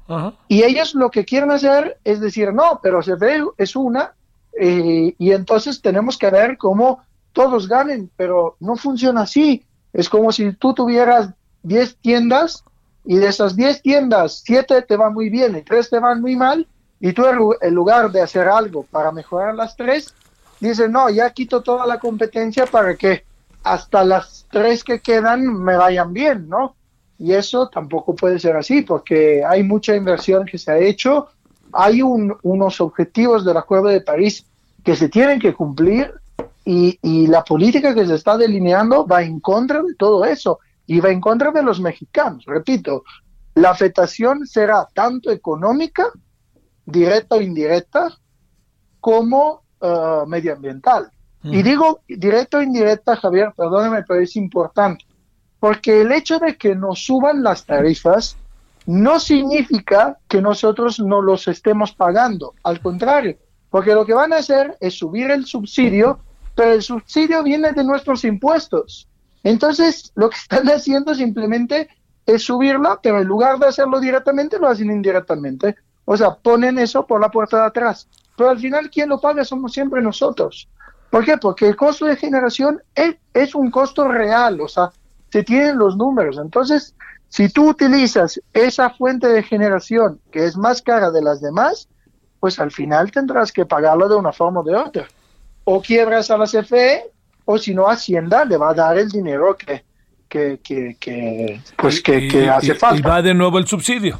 Y ellos lo que quieren hacer es decir, no, pero CFE es una, eh, y entonces tenemos que ver cómo todos ganen, pero no funciona así. Es como si tú tuvieras 10 tiendas y de esas 10 tiendas, 7 te van muy bien y 3 te van muy mal, y tú en lugar de hacer algo para mejorar las 3, dices, no, ya quito toda la competencia para que hasta las 3 que quedan me vayan bien, ¿no? Y eso tampoco puede ser así, porque hay mucha inversión que se ha hecho, hay unos objetivos del Acuerdo de París que se tienen que cumplir y, y, la política que se está delineando va en contra de todo eso y va en contra de los mexicanos. Repito, la afectación será tanto económica, directa o indirecta, como uh, medioambiental. Y digo directa o indirecta, Javier, perdóneme, pero es importante, porque el hecho de que nos suban las tarifas no significa que nosotros no los estemos pagando, al contrario, porque lo que van a hacer es subir el subsidio, pero el subsidio viene de nuestros impuestos. Entonces, lo que están haciendo simplemente es subirla, pero en lugar de hacerlo directamente, lo hacen indirectamente. O sea, ponen eso por la puerta de atrás. Pero al final, quien lo paga somos siempre nosotros. ¿Por qué? Porque el costo de generación es, es un costo real, o sea, se tienen los números. Entonces, si tú utilizas esa fuente de generación que es más cara de las demás, pues al final tendrás que pagarlo de una forma o de otra. O quiebras a la CFE o si no Hacienda le va a dar el dinero que, que, que, pues que, hace falta. Y va de nuevo el subsidio.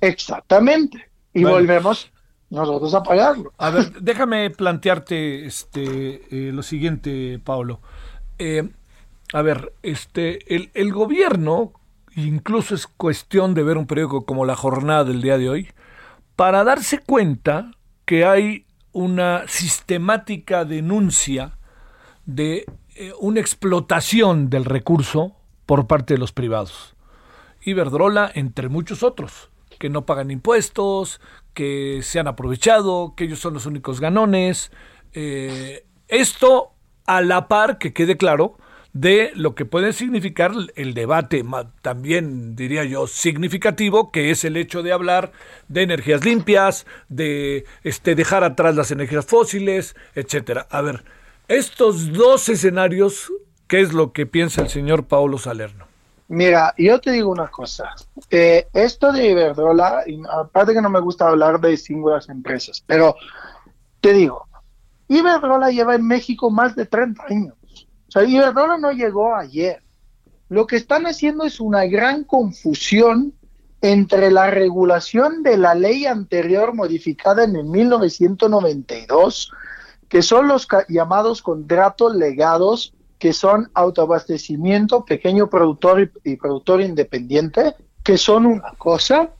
Exactamente. Y volvemos nosotros a pagarlo. A ver, déjame plantearte este eh, lo siguiente, Pablo. Eh, a ver, este el, el gobierno, incluso es cuestión de ver un periódico como La Jornada del día de hoy, para darse cuenta que hay una sistemática denuncia de eh, una explotación del recurso por parte de los privados. Iberdrola, entre muchos otros, que no pagan impuestos, que se han aprovechado, que ellos son los únicos ganones. Eh, esto a la par, que quede claro, de lo que puede significar el debate también diría yo significativo que es el hecho de hablar de energías limpias, de este dejar atrás las energías fósiles, etcétera. A ver, estos dos escenarios, ¿qué es lo que piensa el señor Paulo Salerno? Mira, yo te digo una cosa. Eh, esto de Iberdrola, aparte que no me gusta hablar de singulares empresas, pero te digo, Iberdrola lleva en México más de 30 años. O sea, Iberdrola no llegó ayer. Lo que están haciendo es una gran confusión entre la regulación de la ley anterior modificada en el 1992 que son los llamados contratos legados, que son autoabastecimiento, pequeño productor y, productor independiente, que son una cosa,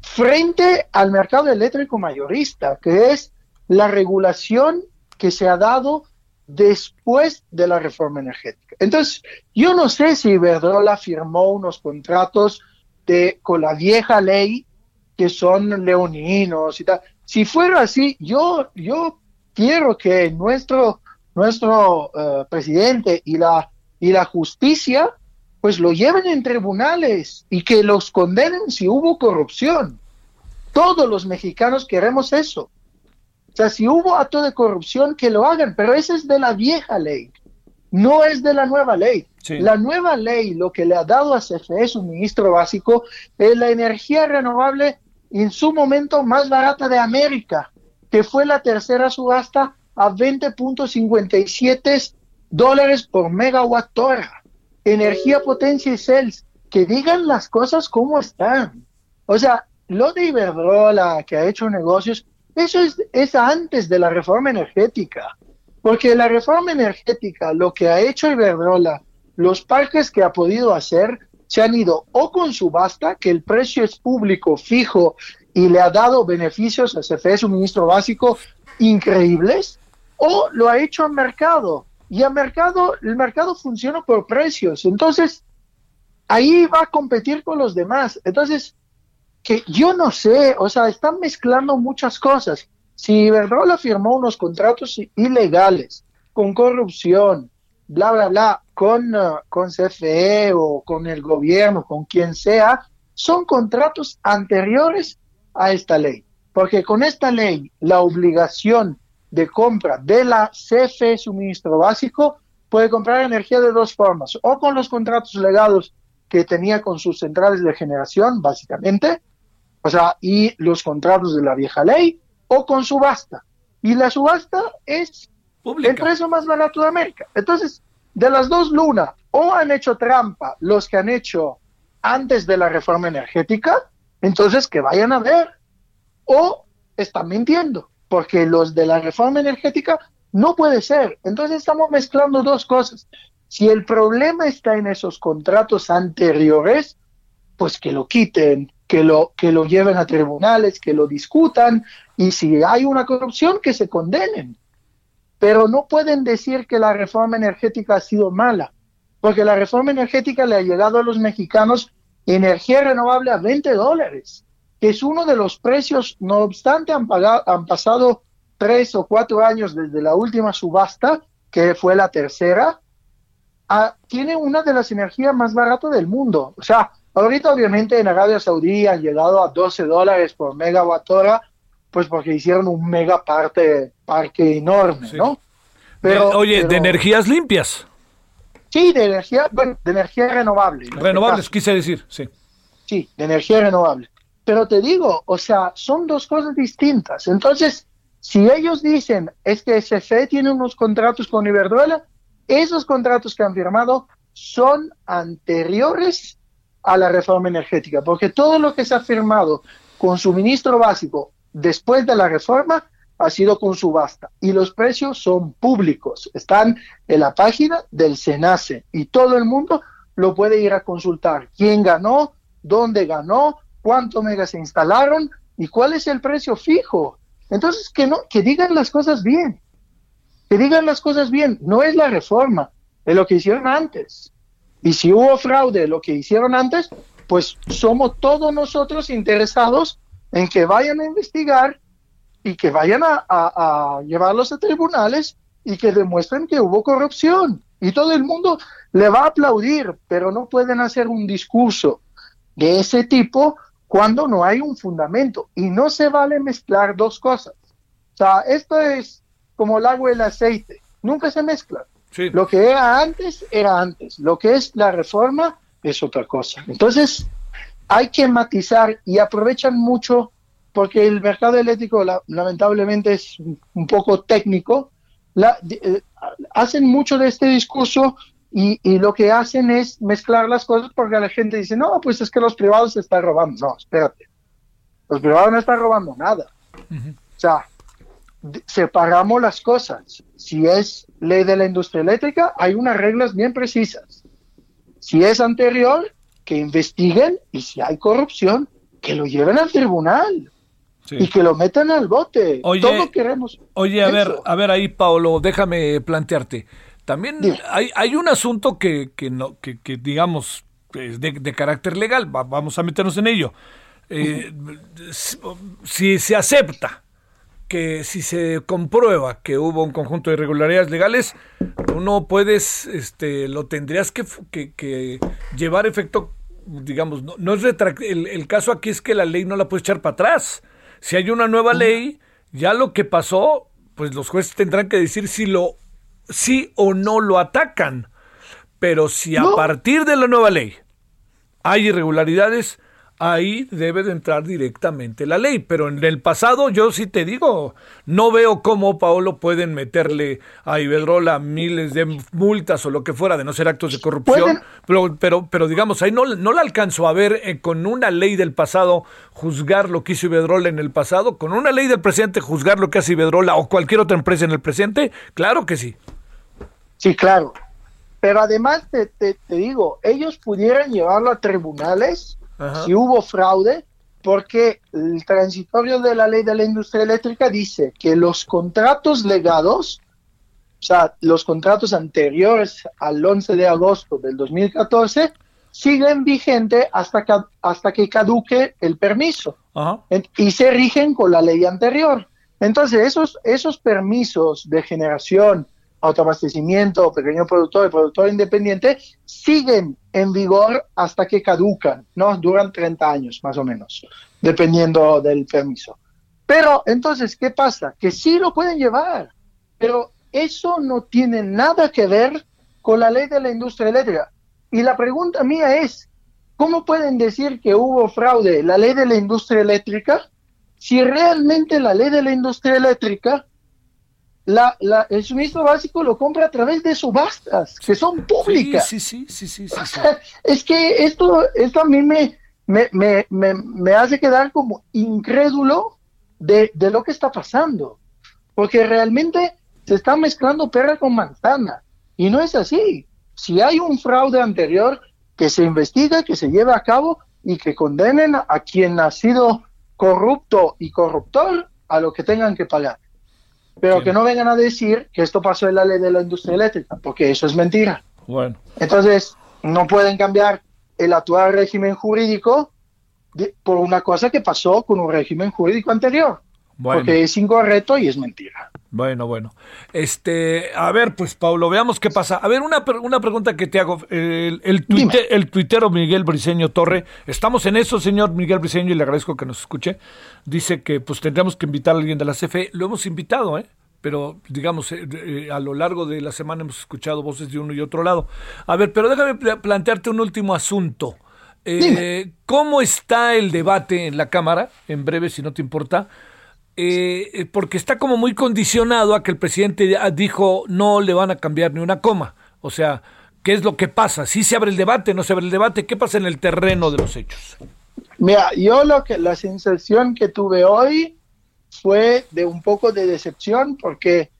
frente al mercado eléctrico mayorista, que es la regulación que se ha dado después de la reforma energética. Entonces, yo no sé si Iberdrola firmó unos contratos de, con la vieja ley que son leoninos y tal. Si fuera así, yo, yo quiero que nuestro, nuestro eh, presidente y la, y la justicia pues lo lleven en tribunales y que los condenen si hubo corrupción. Todos los mexicanos queremos eso. O sea, si hubo acto de corrupción, que lo hagan, pero ese es de la vieja ley, no es de la nueva ley. La nueva ley lo que le ha dado a CFE, su ministro básico, es la energía renovable en su momento más barata de América que fue la tercera subasta a 20.57 dólares por megawatt hora. Energía, potencia y cells. Que digan las cosas como están. O sea, lo de Iberdrola, que ha hecho negocios, eso es, es antes de la reforma energética. Porque la reforma energética, lo que ha hecho Iberdrola, los parques que ha podido hacer, se han ido o con subasta, que el precio es público, fijo y le ha dado beneficios a CFE suministro básico increíbles, o lo ha hecho al mercado. Y al mercado, el mercado funciona por precios. Entonces, ahí va a competir con los demás. Entonces, que yo no sé, o sea, están mezclando muchas cosas. Si Iberdrola firmó unos contratos ilegales, con corrupción, bla, bla, bla, con, uh, con CFE o con el gobierno, con quien sea, son contratos anteriores a esta ley. Porque con esta ley, la obligación de compra de la CFE suministro básico puede comprar energía de dos formas, o con los contratos legados que tenía con sus centrales de generación, básicamente, o sea, y los contratos de la vieja ley, o con subasta. Y la subasta es el precio más barato de América. Entonces, de las dos lunas, o han hecho trampa los que han hecho antes de la reforma energética, entonces que vayan a ver, o están mintiendo, porque los de la reforma energética no puede ser. Entonces estamos mezclando dos cosas. Si el problema está en esos contratos anteriores, pues que lo quiten, que lo, que lo lleven a tribunales, que lo discutan, y si hay una corrupción, que se condenen. Pero no pueden decir que la reforma energética ha sido mala, porque la reforma energética le ha llegado a los mexicanos energía renovable a 20 dólares, que es uno de los precios, no obstante han, pagado, han pasado tres o cuatro años desde la última subasta, que fue la tercera, tiene una de las energías más baratas del mundo. O sea, ahorita obviamente en Arabia Saudí han llegado a 12 dólares por megawatt hora, pues porque hicieron un mega parte, parque enorme, ¿no? Pero, oye, de energías limpias. Sí, de energía, bueno, de energía renovable. Renovables, quise decir, sí. Sí, de energía renovable. Pero te digo, o sea, son dos cosas distintas. Entonces, si ellos dicen es que SFE tiene unos contratos con Iberdrola, esos contratos que han firmado son anteriores a la reforma energética, porque todo lo que se ha firmado con suministro básico después de la reforma ha sido con subasta y los precios son públicos, están en la página del SENACE y todo el mundo lo puede ir a consultar. ¿Quién ganó? ¿Dónde ganó? ¿Cuánto megas se instalaron? ¿Y cuál es el precio fijo? Entonces, que, no, que digan las cosas bien que digan las cosas bien, no es la reforma, es lo que hicieron antes. Y si hubo fraude, lo que hicieron antes, pues somos todos nosotros interesados en que vayan a investigar y que vayan a, llevarlos a tribunales y que demuestren que hubo corrupción. Y todo el mundo le va a aplaudir, pero no pueden hacer un discurso de ese tipo cuando no hay un fundamento. Y no se vale mezclar dos cosas. O sea, esto es como el agua y el aceite, nunca se mezclan. Lo que era antes, era antes. Lo que es la reforma es otra cosa. Entonces, hay que matizar y aprovechan mucho, porque el mercado eléctrico lamentablemente es un poco técnico, eh, hacen mucho de este discurso y, lo que hacen es mezclar las cosas porque la gente dice, no, pues es que los privados se están robando. No, espérate. Los privados no están robando nada. O sea, separamos las cosas. Si es ley de la industria eléctrica, hay unas reglas bien precisas. Si es anterior, que investiguen y si hay corrupción, que lo lleven al tribunal. Y que lo metan al bote. Oye, queremos. Oye, a ver, a ver ahí, Paolo, déjame plantearte. También hay, hay, un asunto que, que, no, que, digamos, es de, carácter legal. vamos a meternos en ello. Eh, si se acepta que si se comprueba que hubo un conjunto de irregularidades legales, uno puedes, este, lo tendrías que, que, llevar efecto, digamos, no, no es el, el, caso aquí es que la ley no la puede echar para atrás. Si hay una nueva ley, ya lo que pasó, pues los jueces tendrán que decir si lo, sí o no lo atacan. Pero si a partir de la nueva ley hay irregularidades, ahí debe de entrar directamente la ley. Pero en el pasado, yo sí te digo, no veo cómo, Paolo, pueden meterle a Iberdrola miles de multas o lo que fuera de no ser actos de corrupción. Pero, pero, pero digamos, ahí no, no la alcanzo a ver eh, con una ley del pasado juzgar lo que hizo Iberdrola en el pasado, con una ley del presente juzgar lo que hace Iberdrola o cualquier otra empresa en el presente. Claro que sí. Sí, claro. Pero además te, te digo, ellos pudieran llevarlo a tribunales si hubo fraude, porque el transitorio de la ley de la industria eléctrica dice que los contratos legados, o sea, los contratos anteriores al 11 de agosto del 2014, siguen vigentes hasta que, hasta que caduque el permiso. Y se rigen con la ley anterior. Entonces, esos, esos permisos de generación autoabastecimiento, pequeño productor y productor independiente, siguen en vigor hasta que caducan, ¿no? Duran 30 años más o menos, dependiendo del permiso. Pero entonces, ¿qué pasa? Que sí lo pueden llevar, pero eso no tiene nada que ver con la ley de la industria eléctrica. Y la pregunta mía es, ¿cómo pueden decir que hubo fraude la ley de la industria eléctrica si realmente la ley de la industria eléctrica, la, el suministro básico lo compra a través de subastas que son públicas? Sí, sí, sí, sí, sí. es que esto, esto a mí me, me, me, me, hace quedar como incrédulo de, de lo que está pasando, porque realmente se está mezclando perra con manzana. Y no es así. Si hay un fraude anterior, que se investiga, que se lleve a cabo y que condenen a quien ha sido corrupto y corruptor a lo que tengan que pagar. Pero que no vengan a decir que esto pasó en la ley de la industria eléctrica, porque eso es mentira. Bueno. Entonces, no pueden cambiar el actual régimen jurídico por una cosa que pasó con un régimen jurídico anterior. Porque es incorrecto y es mentira. Bueno, bueno. Este, a ver, pues Pablo, veamos qué pasa. A ver, una, una pregunta que te hago. El, el, el tuitero Miguel Briceño Torre, estamos en eso, señor Miguel Briceño, y le agradezco que nos escuche. Dice que pues tendríamos que invitar a alguien de la CFE. Lo hemos invitado, ¿eh? Pero, digamos, eh, eh, a lo largo de la semana hemos escuchado voces de uno y otro lado. A ver, pero déjame plantearte un último asunto. Eh, ¿Cómo está el debate en la Cámara? En breve, si no te importa eh, eh, porque está como muy condicionado a que el presidente dijo no le van a cambiar ni una coma. O sea, ¿qué es lo que pasa? Si se abre el debate, no se abre el debate, ¿qué pasa en el terreno de los hechos? Mira, yo lo que la sensación que tuve hoy fue de un poco de decepción porque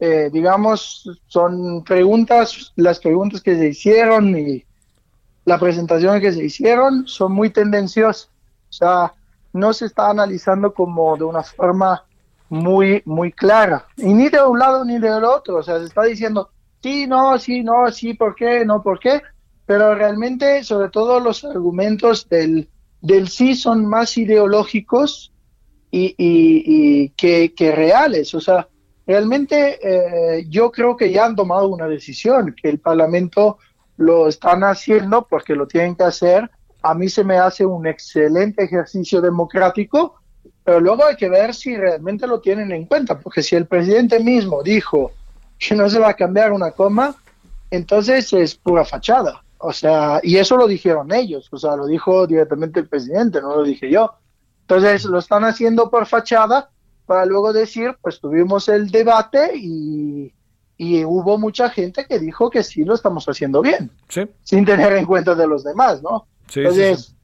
eh, digamos son preguntas, las preguntas que se hicieron y la presentación que se hicieron son muy tendenciosas. O sea, no se está analizando como de una forma muy, muy clara. Y ni de un lado ni del otro. O sea, se está diciendo, sí, no, sí, no, sí, ¿por qué? No, ¿por qué? Pero realmente, sobre todo los argumentos del, del sí son más ideológicos y, y, que, reales. O sea, realmente eh, yo creo que ya han tomado una decisión, que el Parlamento lo están haciendo porque lo tienen que hacer a mí se me hace un excelente ejercicio democrático, pero luego hay que ver si realmente lo tienen en cuenta, porque si el presidente mismo dijo que no se va a cambiar una coma, entonces es pura fachada. O sea, y eso lo dijeron ellos, o sea, lo dijo directamente el presidente, no lo dije yo. Entonces lo están haciendo por fachada para luego decir, pues tuvimos el debate y, y hubo mucha gente que dijo que sí lo estamos haciendo bien, sin tener en cuenta de los demás, ¿no? Entonces,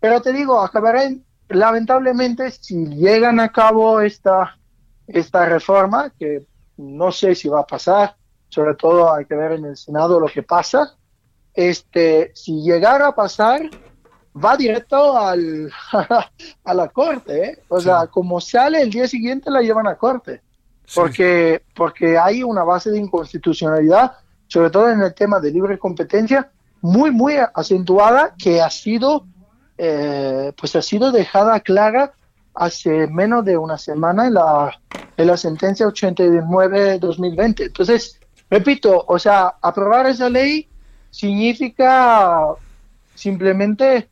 pero te digo, acabarán, lamentablemente, si llegan a cabo esta, esta reforma, que no sé si va a pasar, sobre todo hay que ver en el Senado lo que pasa, este, si llegara a pasar, va directo al, a la corte, ¿eh? o sea, como sale el día siguiente la llevan a corte, porque, porque hay una base de inconstitucionalidad, sobre todo en el tema de libre competencia, muy, muy acentuada que ha sido, eh, pues ha sido dejada clara hace menos de una semana en la, en la sentencia 89-2020. Entonces, repito, o sea, aprobar esa ley significa simplemente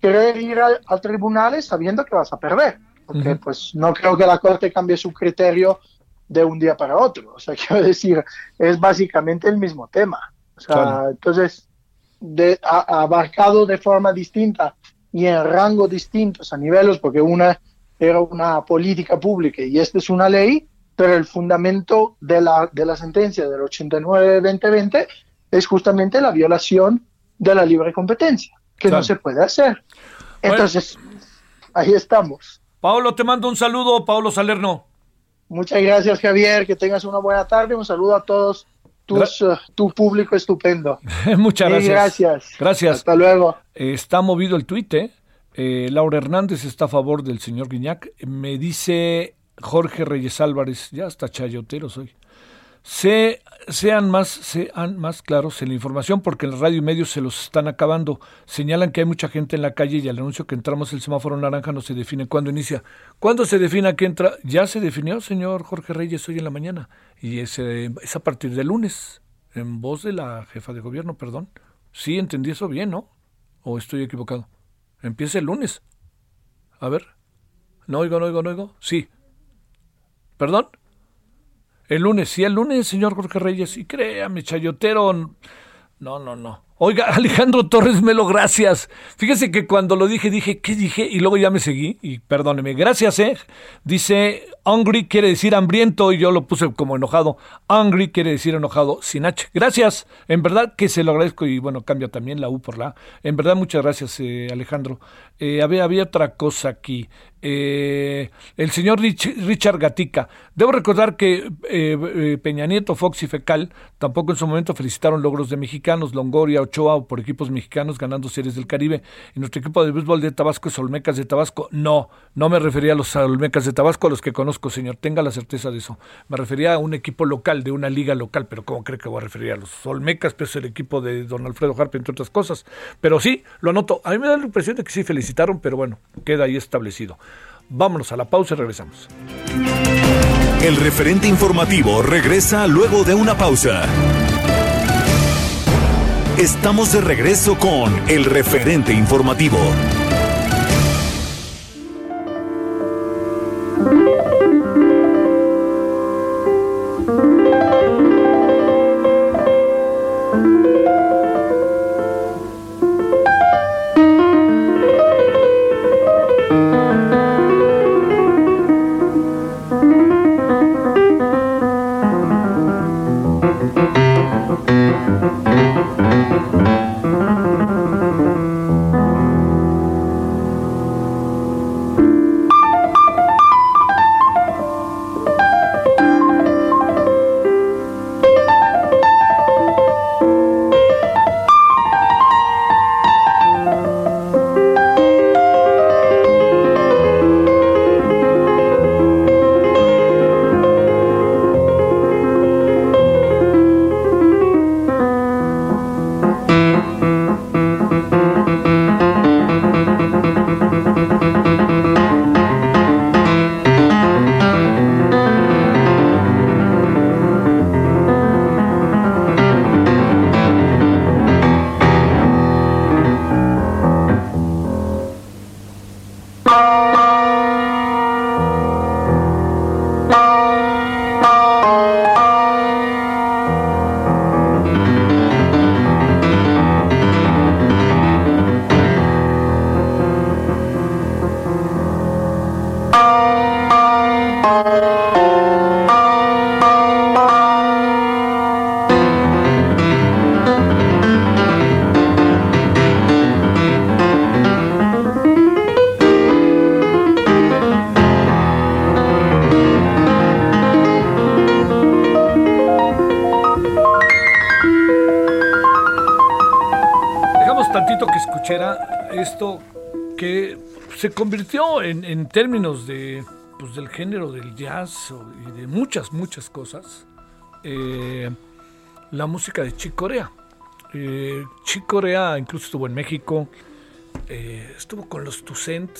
querer ir a, tribunales sabiendo que vas a perder, porque pues no creo que la Corte cambie su criterio de un día para otro. O sea, quiero decir, es básicamente el mismo tema. O sea, entonces, de, abarcado de forma distinta y en rangos distintos a niveles, porque una era una política pública y esta es una ley, pero el fundamento de la, de la sentencia del 89-2020 es justamente la violación de la libre competencia, que no se puede hacer. Entonces, ahí estamos. Pablo, te mando un saludo, Pablo Salerno. Muchas gracias, Javier. Que tengas una buena tarde. Un saludo a todos eh, tu público estupendo. Muchas gracias. gracias. Gracias. Hasta luego. está movido el tuit, ¿eh? ¿eh? Laura Hernández está a favor del señor Guiñac. Me dice Jorge Reyes Álvarez, ya está chayotero soy. Sean más, sean más claros en la información porque en la radio y medios se los están acabando. Señalan que hay mucha gente en la calle y al anuncio que entramos el semáforo naranja no se define cuándo inicia. ¿Cuándo se define que entra? Ya se definió, señor Jorge Reyes, hoy en la mañana. Y es, es a partir del lunes, en voz de la jefa de gobierno, perdón. Sí, entendí eso bien, ¿no? ¿O estoy equivocado? Empieza el lunes. A ver. ¿No oigo, no oigo, no oigo? Sí. ¿Perdón? El lunes, sí, el lunes, señor Jorge Reyes. Y créame, chayotero. No, no, no. Oiga, Alejandro Torres Melo, gracias. Fíjese que cuando lo dije, dije, ¿qué dije? Y luego ya me seguí. Y perdóneme, gracias, ¿eh? Dice, hungry quiere decir hambriento. Y yo lo puse como enojado. Hungry quiere decir enojado sin H. Gracias. En verdad que se lo agradezco. Y bueno, cambia también la U por la A. En verdad, muchas gracias, eh, Alejandro. Eh, había, había otra cosa aquí. Eh, el señor Richard Gatica. Debo recordar que eh, eh, Peña Nieto, Fox y Fecal tampoco en su momento felicitaron logros de mexicanos, Longoria, Ochoa o por equipos mexicanos ganando series del Caribe. Y nuestro equipo de béisbol de Tabasco es Olmecas de Tabasco. No, no me refería a los Olmecas de Tabasco, a los que conozco, señor. Tenga la certeza de eso. Me refería a un equipo local, de una liga local, pero ¿cómo cree que voy a referir a los Olmecas? Pues el equipo de don Alfredo Harpe, entre otras cosas. Pero sí, lo anoto. A mí me da la impresión de que sí felicitaron, pero bueno, queda ahí establecido. Vámonos a la pausa y regresamos. El referente informativo regresa luego de una pausa. Estamos de regreso con el referente informativo. Se convirtió en, términos de, pues, del género del jazz y de muchas, muchas cosas, eh, la música de Chick Corea. Eh, Chick Corea incluso estuvo en México, eh, estuvo con los Tucent,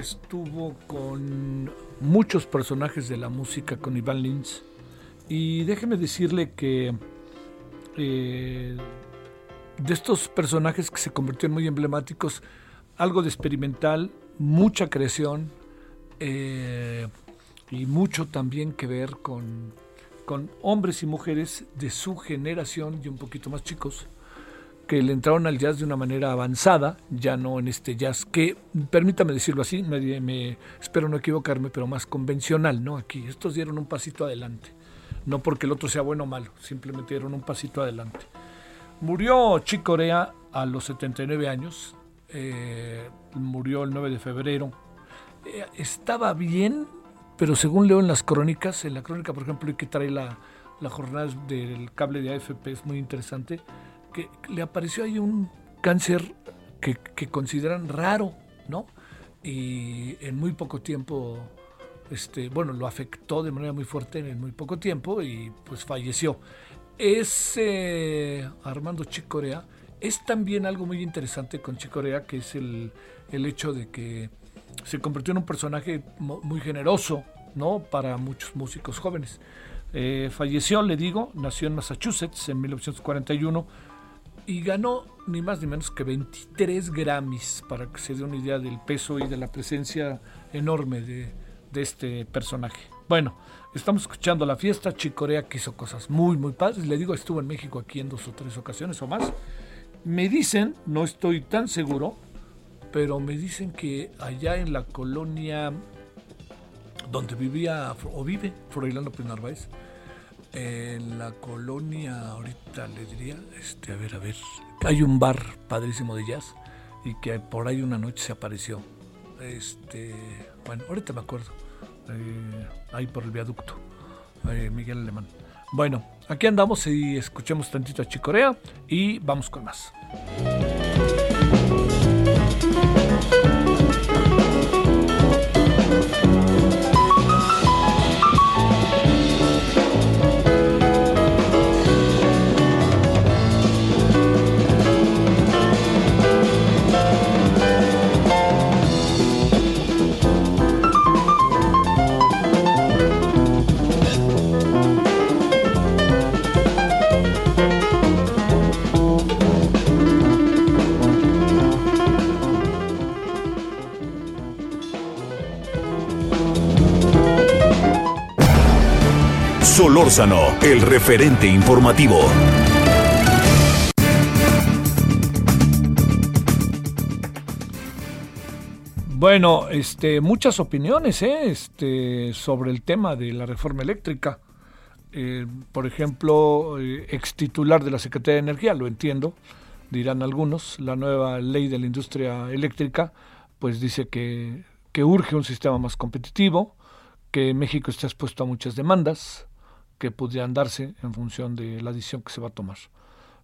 estuvo con muchos personajes de la música, con Iván Lins. Y déjeme decirle que de estos personajes que se convirtieron muy emblemáticos, algo de experimental, mucha creación eh, y mucho también que ver con, con hombres y mujeres de su generación y un poquito más chicos que le entraron al jazz de una manera avanzada, ya no en este jazz que, permítame decirlo así, me, me, espero no equivocarme, pero más convencional, ¿no? Aquí, estos dieron un pasito adelante, no porque el otro sea bueno o malo, simplemente dieron un pasito adelante. Murió Chick Corea a los 79 años, eh, murió el 9 de febrero. Eh, estaba bien, pero según leo en las crónicas, en la crónica, por ejemplo, que trae la, la jornada del cable de AFP, es muy interesante, que le apareció ahí un cáncer que, que consideran raro, ¿no? Y en muy poco tiempo este, bueno, lo afectó de manera muy fuerte en muy poco tiempo y pues falleció. Es eh, Armando Chicorea. Es también algo muy interesante con Chicorea, que es el, el hecho de que se convirtió en un personaje muy generoso, ¿no? Para muchos músicos jóvenes. Eh, falleció, le digo, nació en Massachusetts en 1941 y ganó ni más ni menos que 23 Grammys, para que se dé una idea del peso y de la presencia enorme de, de este personaje. Bueno, estamos escuchando la fiesta. Chicorea que hizo cosas muy, muy padres. Le digo, estuvo en México aquí en dos o tres ocasiones o más. Me dicen, no estoy tan seguro, pero me dicen que allá en la colonia donde vivía o vive Froilán López Narváez, en la colonia, ahorita le diría, este, a ver, a ver, hay un bar padrísimo de jazz y que por ahí una noche se apareció. Este, bueno, ahorita me acuerdo, eh, ahí por el viaducto, eh, Miguel Alemán. Bueno, aquí andamos y escuchemos tantito a Chicorea y vamos con más. El referente informativo. Bueno, este, muchas opiniones ¿eh? este, sobre el tema de la reforma eléctrica. Eh, por ejemplo, eh, ex titular de la Secretaría de Energía, lo entiendo, dirán algunos, la nueva ley de la industria eléctrica, pues dice que, que urge un sistema más competitivo, que México está expuesto a muchas demandas, que pudieran darse en función de la decisión que se va a tomar.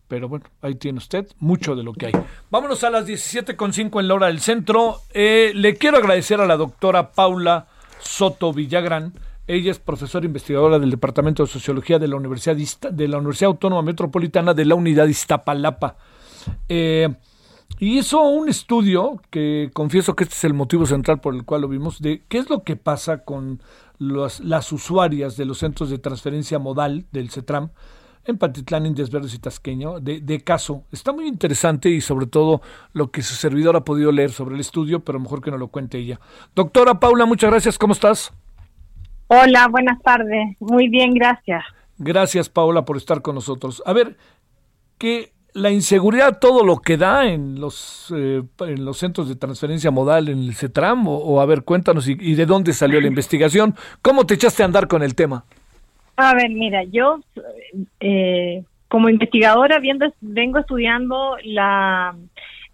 Pero bueno, ahí tiene usted mucho de lo que hay. Vámonos a las 17.5 en la hora del centro. Eh, le quiero agradecer a la doctora Paula Soto Villagrán. Ella es profesora investigadora del Departamento de Sociología de la Universidad, de la Universidad Autónoma Metropolitana de la Unidad Iztapalapa. Eh, y hizo un estudio que confieso que este es el motivo central por el cual lo vimos, de qué es lo que pasa con las usuarias de los centros de transferencia modal del CETRAM en Patitlán, Indias Verdes y Tasqueño, de, caso. Está muy interesante y sobre todo lo que su servidor ha podido leer sobre el estudio, pero mejor que no lo cuente ella. Doctora Paula, muchas gracias. ¿Cómo estás? Hola, buenas tardes. Muy bien, gracias. Gracias, Paula, por estar con nosotros. A ver, ¿qué, la inseguridad todo lo que da en los eh, en los centros de transferencia modal en el CETRAM o, a ver cuéntanos y, de dónde salió la investigación. Cómo te echaste a andar con el tema a ver mira yo eh, como investigadora viendo vengo estudiando la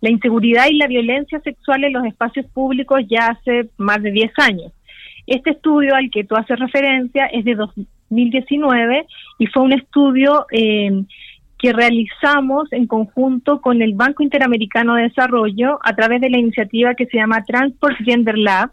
la inseguridad y la violencia sexual en los espacios públicos ya hace más de 10 años. Este estudio al que tú haces referencia es de 2019 y fue un estudio eh, que realizamos en conjunto con el Banco Interamericano de Desarrollo a través de la iniciativa que se llama Transport Gender Lab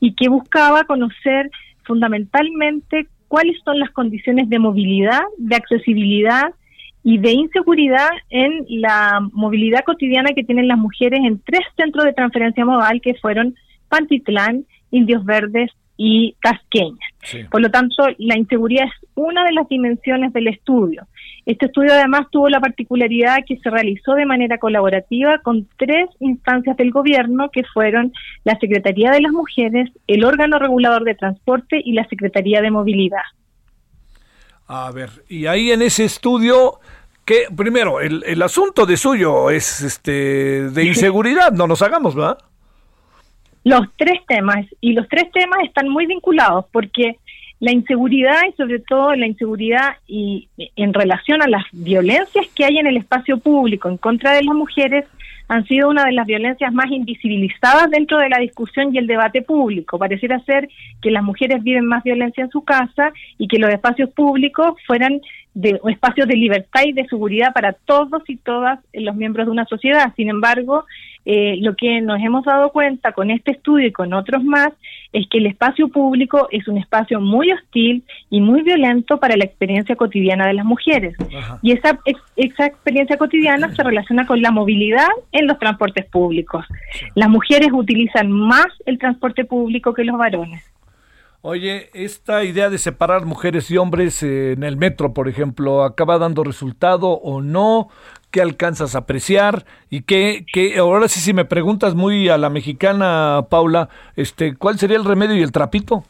y que buscaba conocer fundamentalmente cuáles son las condiciones de movilidad, de accesibilidad y de inseguridad en la movilidad cotidiana que tienen las mujeres en tres centros de transferencia modal que fueron Pantitlán, Indios Verdes y Tasqueña. Por lo tanto, la inseguridad es una de las dimensiones del estudio. Este estudio además tuvo la particularidad que se realizó de manera colaborativa con tres instancias del gobierno que fueron la Secretaría de las Mujeres, el órgano regulador de transporte y la Secretaría de Movilidad. A ver, y ahí en ese estudio, que primero, el, el asunto de suyo es este de inseguridad, no nos hagamos, ¿verdad? Los tres temas, y los tres temas están muy vinculados porque la inseguridad y sobre todo la inseguridad y en relación a las violencias que hay en el espacio público en contra de las mujeres han sido una de las violencias más invisibilizadas dentro de la discusión y el debate público. Pareciera ser que las mujeres viven más violencia en su casa y que los espacios públicos fueran de espacios de libertad y de seguridad para todos y todas los miembros de una sociedad. Sin embargo, eh, lo que nos hemos dado cuenta con este estudio y con otros más es que el espacio público es un espacio muy hostil y muy violento para la experiencia cotidiana de las mujeres. Y esa, esa experiencia cotidiana se relaciona con la movilidad en los transportes públicos. Las mujeres utilizan más el transporte público que los varones. Oye, esta idea de separar mujeres y hombres en el metro, por ejemplo, ¿acaba dando resultado o no? ¿Qué alcanzas a apreciar? Y qué, qué, ahora sí, si me preguntas muy a la mexicana, Paula, este, ¿cuál sería el remedio y el trapito?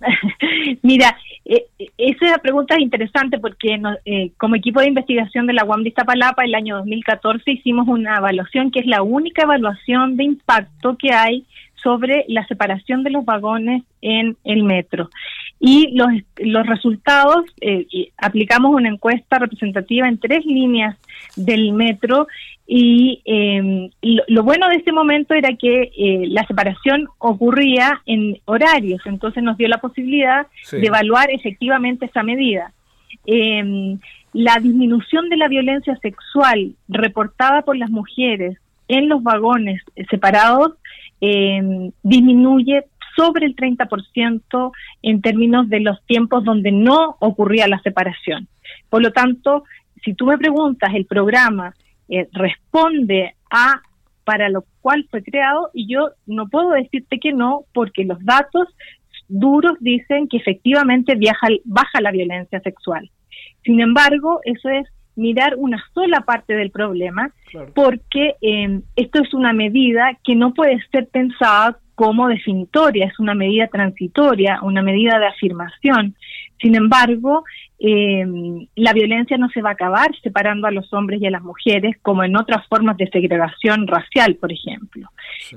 Mira, eh, esa pregunta es interesante porque eh, como equipo de investigación de la UAM de Iztapalapa, el año 2014 hicimos una evaluación que es la única evaluación de impacto que hay sobre la separación de los vagones en el metro. Y los, los resultados, eh, aplicamos una encuesta representativa en tres líneas del metro y em, lo, bueno de este momento era que eh, la separación ocurría en horarios, entonces nos dio la posibilidad de evaluar efectivamente esa medida. Em, la disminución de la violencia sexual reportada por las mujeres en los vagones separados eh, disminuye sobre el 30% en términos de los tiempos donde no ocurría la separación. Por lo tanto, si tú me preguntas, el programa eh, responde a para lo cual fue creado y yo no puedo decirte que no porque los datos duros dicen que efectivamente viaja, baja la violencia sexual. Sin embargo, eso es mirar una sola parte del problema, porque eh, esto es una medida que no puede ser pensada como definitoria, es una medida transitoria, una medida de afirmación. Sin embargo, eh, la violencia no se va a acabar separando a los hombres y a las mujeres como en otras formas de segregación racial, por ejemplo.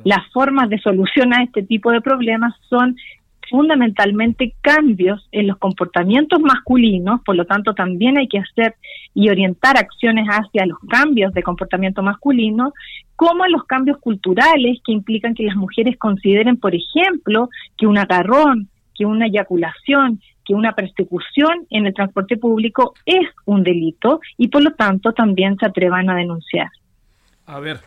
Las formas de solución a este tipo de problemas son fundamentalmente cambios en los comportamientos masculinos, por lo tanto también hay que hacer y orientar acciones hacia los cambios de comportamiento masculino, como los cambios culturales que implican que las mujeres consideren, por ejemplo, que un agarrón, que una eyaculación, que una persecución en el transporte público es un delito y por lo tanto también se atrevan a denunciar. A ver,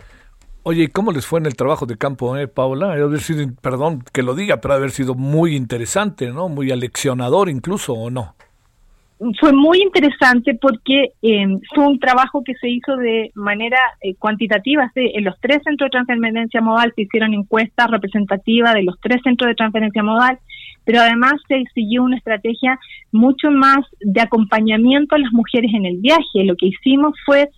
Oye, ¿cómo les fue en el trabajo de campo, eh, Paula? Haber sido, perdón que lo diga, pero haber sido muy interesante, ¿no? Muy aleccionador incluso, ¿o no? Fue muy interesante porque em, fue un trabajo que se hizo de manera eh, cuantitativa. En los tres centros de transferencia modal se hicieron encuestas representativas de los tres centros de transferencia modal, pero además se siguió una estrategia mucho más de acompañamiento a las mujeres en el viaje. Lo que hicimos fue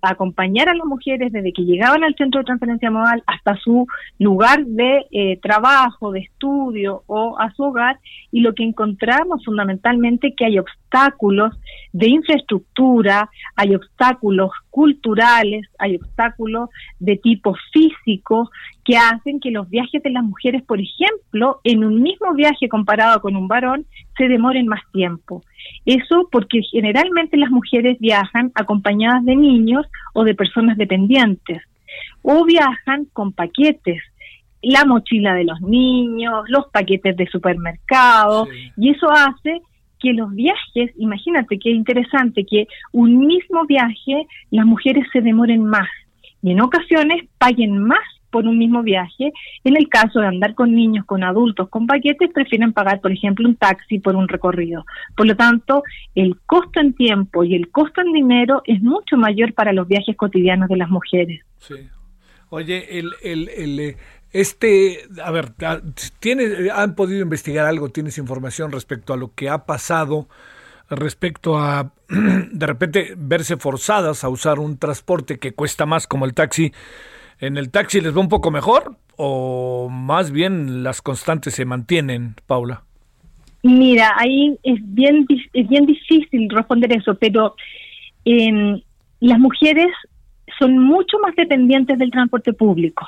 acompañar a las mujeres desde que llegaban al centro de transferencia modal hasta su lugar de eh, trabajo, de estudio o a su hogar y lo que encontramos fundamentalmente que hay obstáculos de infraestructura, hay obstáculos culturales, hay obstáculos de tipo físico que hacen que los viajes de las mujeres, por ejemplo, en un mismo viaje comparado con un varón, se demoren más tiempo. Eso porque generalmente las mujeres viajan acompañadas de niños o de personas dependientes o viajan con paquetes la mochila de los niños, los paquetes de supermercado, y eso hace que los viajes, imagínate qué interesante que un mismo viaje las mujeres se demoren más y en ocasiones paguen más por un mismo viaje. En el caso de andar con niños, con adultos, con paquetes, prefieren pagar, por ejemplo, un taxi por un recorrido. Por lo tanto, el costo en tiempo y el costo en dinero es mucho mayor para los viajes cotidianos de las mujeres. Sí. Oye, el, el, el, eh, este, a ver, ¿tiene, ¿han podido investigar algo? ¿Tienes información respecto a lo que ha pasado? respecto a de repente verse forzadas a usar un transporte que cuesta más como el taxi. ¿En el taxi les va un poco mejor o más bien las constantes se mantienen, Paula? Mira, ahí es bien, es bien difícil responder eso, pero eh, las mujeres son mucho más dependientes del transporte público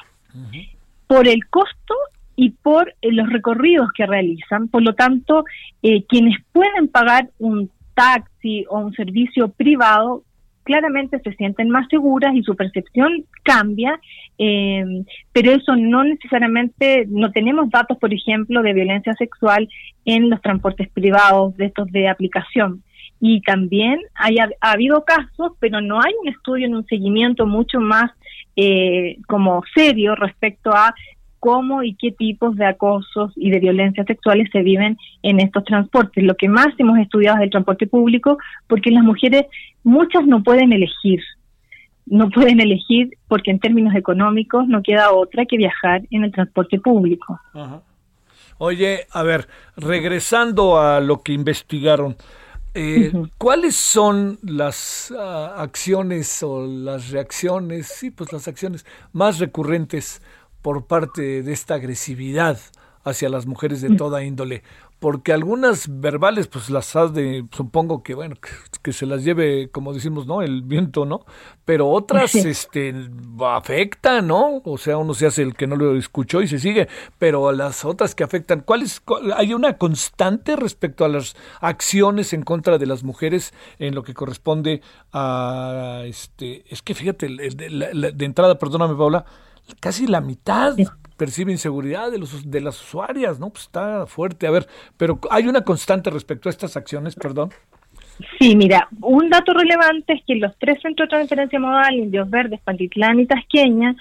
por el costo y por eh, los recorridos que realizan. Por lo tanto, eh, quienes pueden pagar un taxi o un servicio privado claramente se sienten más seguras y su percepción cambia, eh, pero eso no necesariamente, no tenemos datos, por ejemplo, de violencia sexual en los transportes privados de estos de aplicación. y también haya, ha habido casos, pero no hay un estudio en un seguimiento mucho más eh, como serio respecto a cómo y qué tipos de acosos y de violencias sexuales se viven en estos transportes. Lo que más hemos estudiado es el transporte público, porque las mujeres, muchas no pueden elegir, no pueden elegir porque en términos económicos no queda otra que viajar en el transporte público. Oye, a ver, regresando a lo que investigaron, eh, ¿Cuáles son las ah, acciones o las reacciones, sí, pues las acciones más recurrentes por parte de esta agresividad hacia las mujeres de toda índole? Porque algunas verbales pues las has de supongo que bueno que, se las lleve como decimos no el viento no pero otras este afectan no o sea uno se hace el que no lo escuchó y se sigue pero las otras que afectan ¿cuál es hay una constante respecto a las acciones en contra de las mujeres en lo que corresponde a este es que fíjate de, de entrada perdóname Paula casi la mitad percibe inseguridad de, los, de las usuarias, ¿no? Pues está fuerte. A ver, pero hay una constante respecto a estas acciones, perdón. Sí, mira, un dato relevante es que los tres centros de transferencia modal, Indios Verdes, Pantitlán y Tasqueña,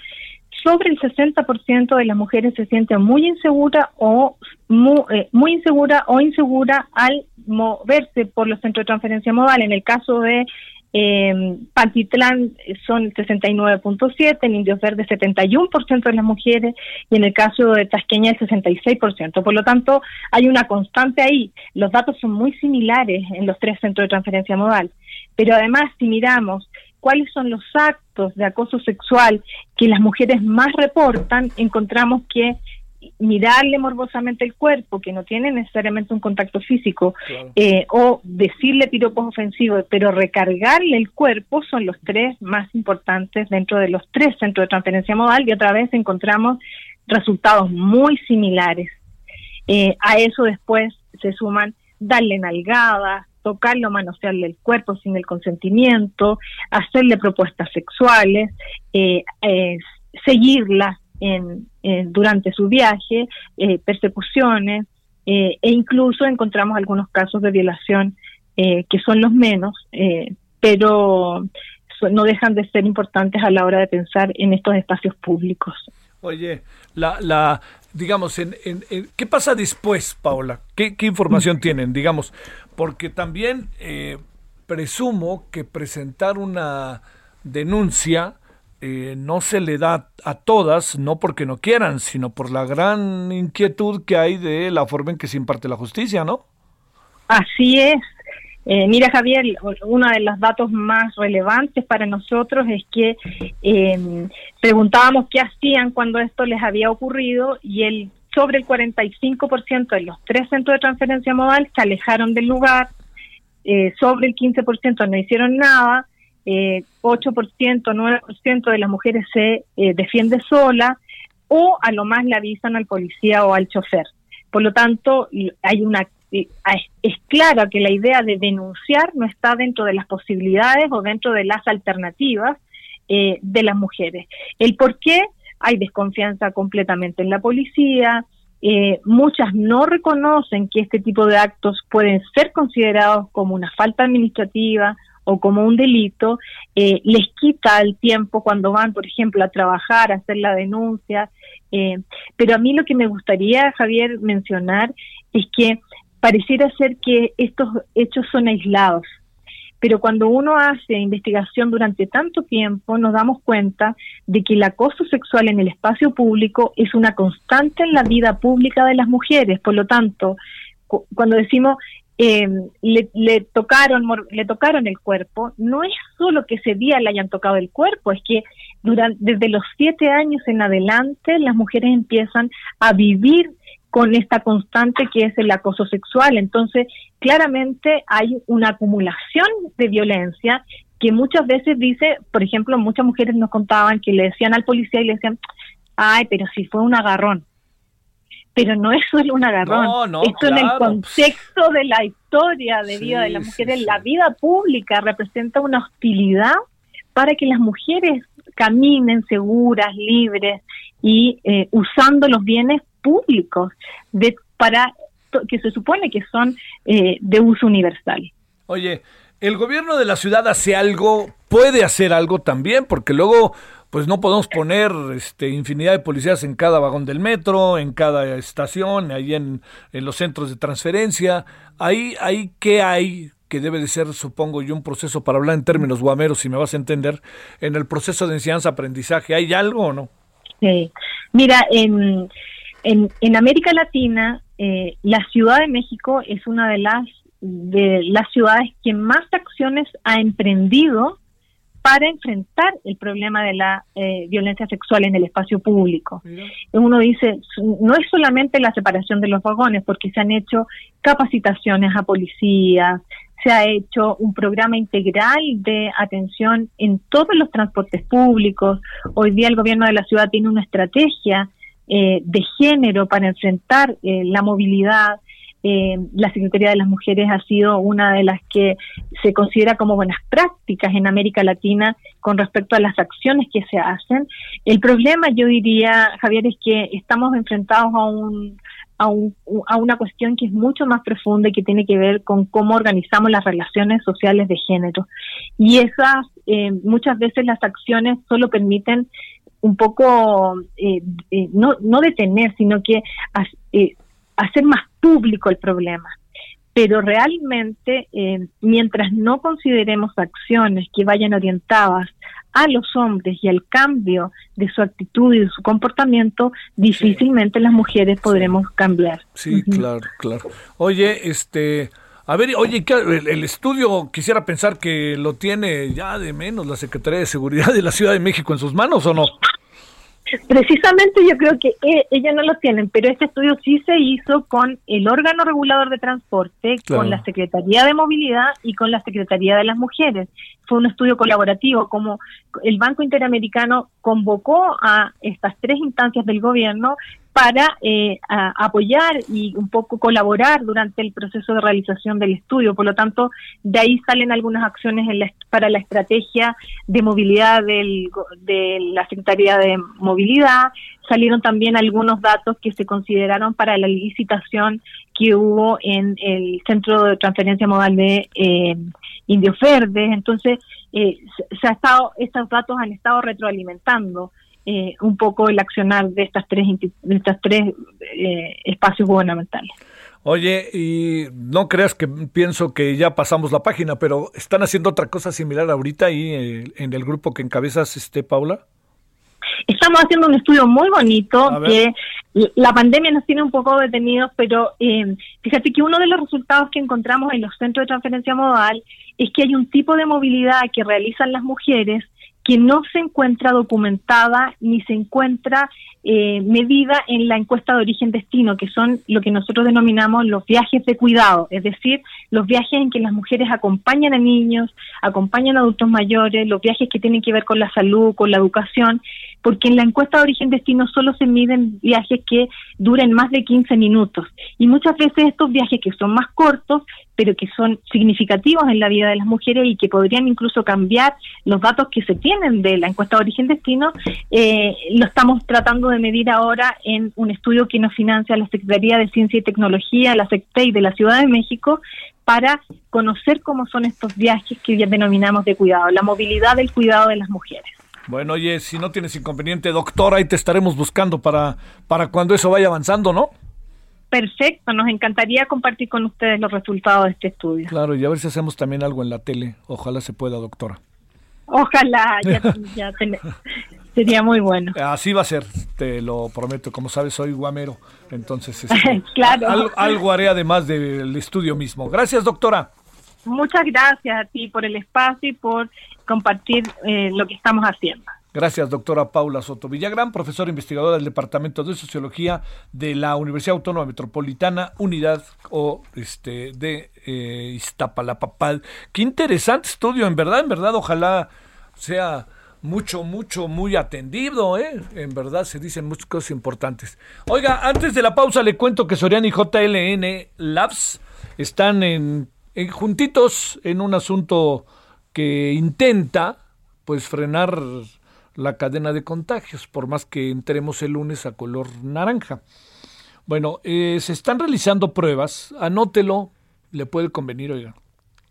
sobre el 60% de las mujeres se sienten muy insegura o muy, eh, muy insegura o insegura al moverse por los centros de transferencia modal. En el caso de eh, Pantitlán son 69.7, en Indios Verdes 71% de las mujeres y en el caso de Tasqueña el 66%. Por lo tanto, hay una constante ahí. Los datos son muy similares en los tres centros de transferencia modal. Pero además, si miramos cuáles son los actos de acoso sexual que las mujeres más reportan, encontramos que mirarle morbosamente el cuerpo, que no tiene necesariamente un contacto físico, eh, o decirle piropos ofensivos, pero recargarle el cuerpo son los tres más importantes dentro de los tres centros de transferencia modal y otra vez encontramos resultados muy similares. Eh, a eso después se suman darle nalgadas, tocarlo, manosearle el cuerpo sin el consentimiento, hacerle propuestas sexuales, eh, seguirlas en, durante su viaje, eh, persecuciones eh, e incluso encontramos algunos casos de violación eh, que son los menos, pero no dejan de ser importantes a la hora de pensar en estos espacios públicos. Oye, la, la digamos, en, en, ¿qué pasa después, Paola? ¿Qué, qué información mm. tienen, digamos? Porque también presumo que presentar una denuncia eh, no se le da a todas, no porque no quieran, sino por la gran inquietud que hay de la forma en que se imparte la justicia, ¿no? Así es. Eh, mira, Javier, uno de los datos más relevantes para nosotros es que em, preguntábamos qué hacían cuando esto les había ocurrido y el sobre el 45% de los tres centros de transferencia modal se alejaron del lugar, eh, sobre el 15% no hicieron nada, eh, 8%, 9% de las mujeres se eh, defiende sola o a lo más le avisan al policía o al chofer. Por lo tanto, hay una eh, es claro que la idea de denunciar no está dentro de las posibilidades o dentro de las alternativas eh, de las mujeres. El por qué hay desconfianza completamente en la policía, muchas no reconocen que este tipo de actos pueden ser considerados como una falta administrativa o como un delito, eh, les quita el tiempo cuando van, por ejemplo, a trabajar, a hacer la denuncia. Eh, pero a mí lo que me gustaría, Javier, mencionar es que pareciera ser que estos hechos son aislados. Pero cuando uno hace investigación durante tanto tiempo, nos damos cuenta de que el acoso sexual en el espacio público es una constante en la vida pública de las mujeres. Por lo tanto, cuando decimos eh, le, tocaron le tocaron el cuerpo. No es solo que ese día le hayan tocado el cuerpo es que durante desde los siete años en adelante las mujeres empiezan a vivir con esta constante que es el acoso sexual. Entonces claramente hay una acumulación de violencia que muchas veces dice por ejemplo muchas mujeres nos contaban que le decían al policía y le decían ay pero si fue un agarrón pero no es solo un agarrón. Esto en el contexto de la historia de vida de las mujeres, la vida pública representa una hostilidad para que las mujeres caminen seguras, libres y eh, usando los bienes públicos de, para que se supone que son eh, de uso universal. Oye, ¿el gobierno de la ciudad hace algo? ¿Puede hacer algo también? Porque luego pues no podemos poner este, infinidad de policías en cada vagón del metro, en cada estación, ahí en, los centros de transferencia. Ahí, ahí, ¿qué hay? que debe de ser, supongo yo, un proceso para hablar en términos guameros, si me vas a entender, en el proceso de enseñanza-aprendizaje. ¿Hay algo o no? Sí. Mira, en, en, en América Latina, eh, la Ciudad de México es una de las de las ciudades que más acciones ha emprendido para enfrentar el problema de la eh, violencia sexual en el espacio público. Uno dice, no es solamente la separación de los vagones, porque se han hecho capacitaciones a policías, se ha hecho un programa integral de atención en todos los transportes públicos. Hoy día el gobierno de la ciudad tiene una estrategia eh, de género para enfrentar eh, la movilidad eh, la Secretaría de las Mujeres ha sido una de las que se considera como buenas prácticas en América Latina con respecto a las acciones que se hacen. El problema, yo diría, Javier, es que estamos enfrentados a un a, un, a una cuestión que es mucho más profunda y que tiene que ver con cómo organizamos las relaciones sociales de género. Y esas, eh, muchas veces las acciones solo permiten un poco, eh, eh no, no detener, sino que eh, hacer más público el problema. Pero realmente, eh, mientras no consideremos acciones que vayan orientadas a los hombres y al cambio de su actitud y de su comportamiento, difícilmente las mujeres podremos cambiar. Sí, claro, claro. Oye, este, a ver, oye, el, el, estudio quisiera pensar que lo tiene ya de menos la Secretaría de Seguridad de la Ciudad de México en sus manos o no? Precisamente yo creo que e, ellos no lo tienen, pero este estudio sí se hizo con el órgano regulador de transporte, con la Secretaría de Movilidad y con la Secretaría de las Mujeres. Fue un estudio colaborativo, como el Banco Interamericano convocó a estas tres instancias del gobierno para eh, apoyar y un poco colaborar durante el proceso de realización del estudio. Por lo tanto, de ahí salen algunas acciones para la estrategia de movilidad del, de la Secretaría de Movilidad. Salieron también algunos datos que se consideraron para la licitación que hubo en el Centro de Transferencia Modal de eh, Indios Verdes. Entonces, eh, se ha estado, estos datos han estado retroalimentando. Eh, un poco el accionar de estas tres, de estas tres eh, espacios gubernamentales. Oye, y no creas que pienso que ya pasamos la página, pero ¿están haciendo otra cosa similar ahorita ahí eh, en el grupo que encabezas, este, Paula? Estamos haciendo un estudio muy bonito que la pandemia nos tiene un poco detenidos, pero fíjate que uno de los resultados que encontramos en los centros de transferencia modal es que hay un tipo de movilidad que realizan las mujeres que no se encuentra documentada ni se encuentra eh, medida en la encuesta de origen-destino, que son lo que nosotros denominamos los viajes de cuidado, es decir, los viajes en que las mujeres acompañan a niños, acompañan a adultos mayores, los viajes que tienen que ver con la salud, con la educación, porque en la encuesta de origen-destino solo se miden viajes que duren más de 15 minutos. Y muchas veces estos viajes que son más cortos pero que son significativos en la vida de las mujeres y que podrían incluso cambiar los datos que se tienen de la encuesta de origen-destino, eh, lo estamos tratando de medir ahora en un estudio que nos financia la Secretaría de Ciencia y Tecnología, la SECTEI de la Ciudad de México, para conocer cómo son estos viajes que denominamos de cuidado, la movilidad del cuidado de las mujeres. Bueno, oye, si no tienes inconveniente, doctora, ahí te estaremos buscando para, para cuando eso vaya avanzando, ¿no? Perfecto, nos encantaría compartir con ustedes los resultados de este estudio. Claro, y a ver si hacemos también algo en la tele. Ojalá se pueda, doctora. Ojalá, ya, sería muy bueno. Así va a ser, te lo prometo. Como sabes, soy guamero, entonces este, claro. algo, haré además del estudio mismo. Gracias, doctora. Muchas gracias a ti por el espacio y por compartir eh, lo que estamos haciendo. Gracias, doctora Paula Soto Villagrán, profesora investigadora del Departamento de Sociología de la Universidad Autónoma Metropolitana, Unidad o este de eh. Qué interesante estudio, en verdad, en verdad, ojalá sea mucho, mucho, muy atendido, ¿eh? En verdad se dicen muchas cosas importantes. Oiga, antes de la pausa le cuento que Sorian y JLN Labs están en, en juntitos en un asunto que intenta pues frenar la cadena de contagios, por más que entremos el lunes a color naranja. Bueno, eh, se están realizando pruebas, anótelo, le puede convenir, oiga.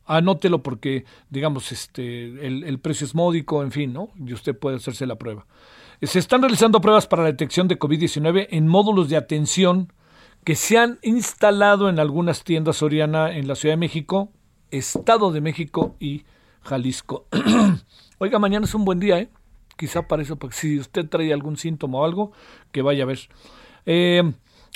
Anótelo porque, digamos, este, el, el precio es módico, en fin, ¿no? Y usted puede hacerse la prueba. Se están realizando pruebas para la detección de COVID-19 en módulos de atención que se han instalado en algunas tiendas Soriana en la Ciudad de México, Estado de México y Jalisco. Oiga, mañana es un buen día, ¿eh? Quizá para eso, porque si usted trae algún síntoma o algo, que vaya a ver. Eh,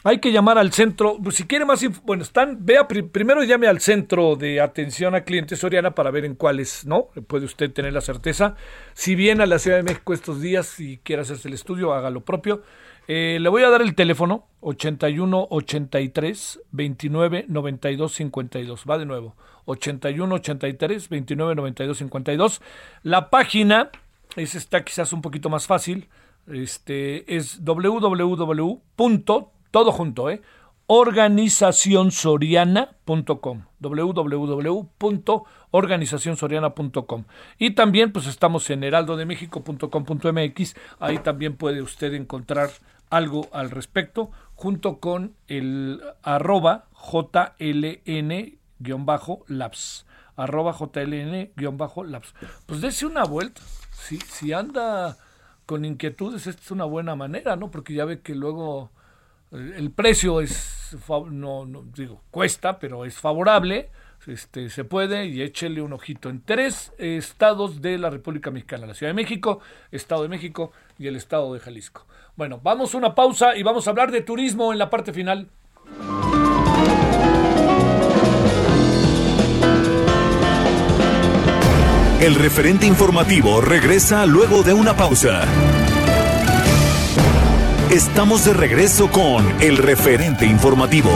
hay que llamar al centro, pues, si quiere más, bueno, están, vea, primero llame al centro de atención a clientes Soriana para ver en cuáles, ¿no? Puede usted tener la certeza. Si viene a la Ciudad de México estos días y quiere hacerse el estudio, haga lo propio. Eh, le voy a dar el teléfono 81 83 29 92 52. Va de nuevo. 81 83 29 92 52. La página, esa está quizás un poquito más fácil. Este es www. todo junto, ¿eh? organizacionsoriana.com www.organizacionsoriana.com y también pues estamos en heraldodemexico.com.mx ahí también puede usted encontrar algo al respecto junto con el arroba jln-labs arroba jln-labs. Pues dése una vuelta. Si, si anda con inquietudes esta es una buena manera no porque ya ve que luego el precio es, no, no, digo, cuesta, pero es favorable, este, se puede y échele un ojito. En tres estados de la República Mexicana, la Ciudad de México, Estado de México y el Estado de Jalisco. Bueno, vamos a una pausa y vamos a hablar de turismo en la parte final. El referente informativo regresa luego de una pausa. Estamos de regreso con el referente informativo.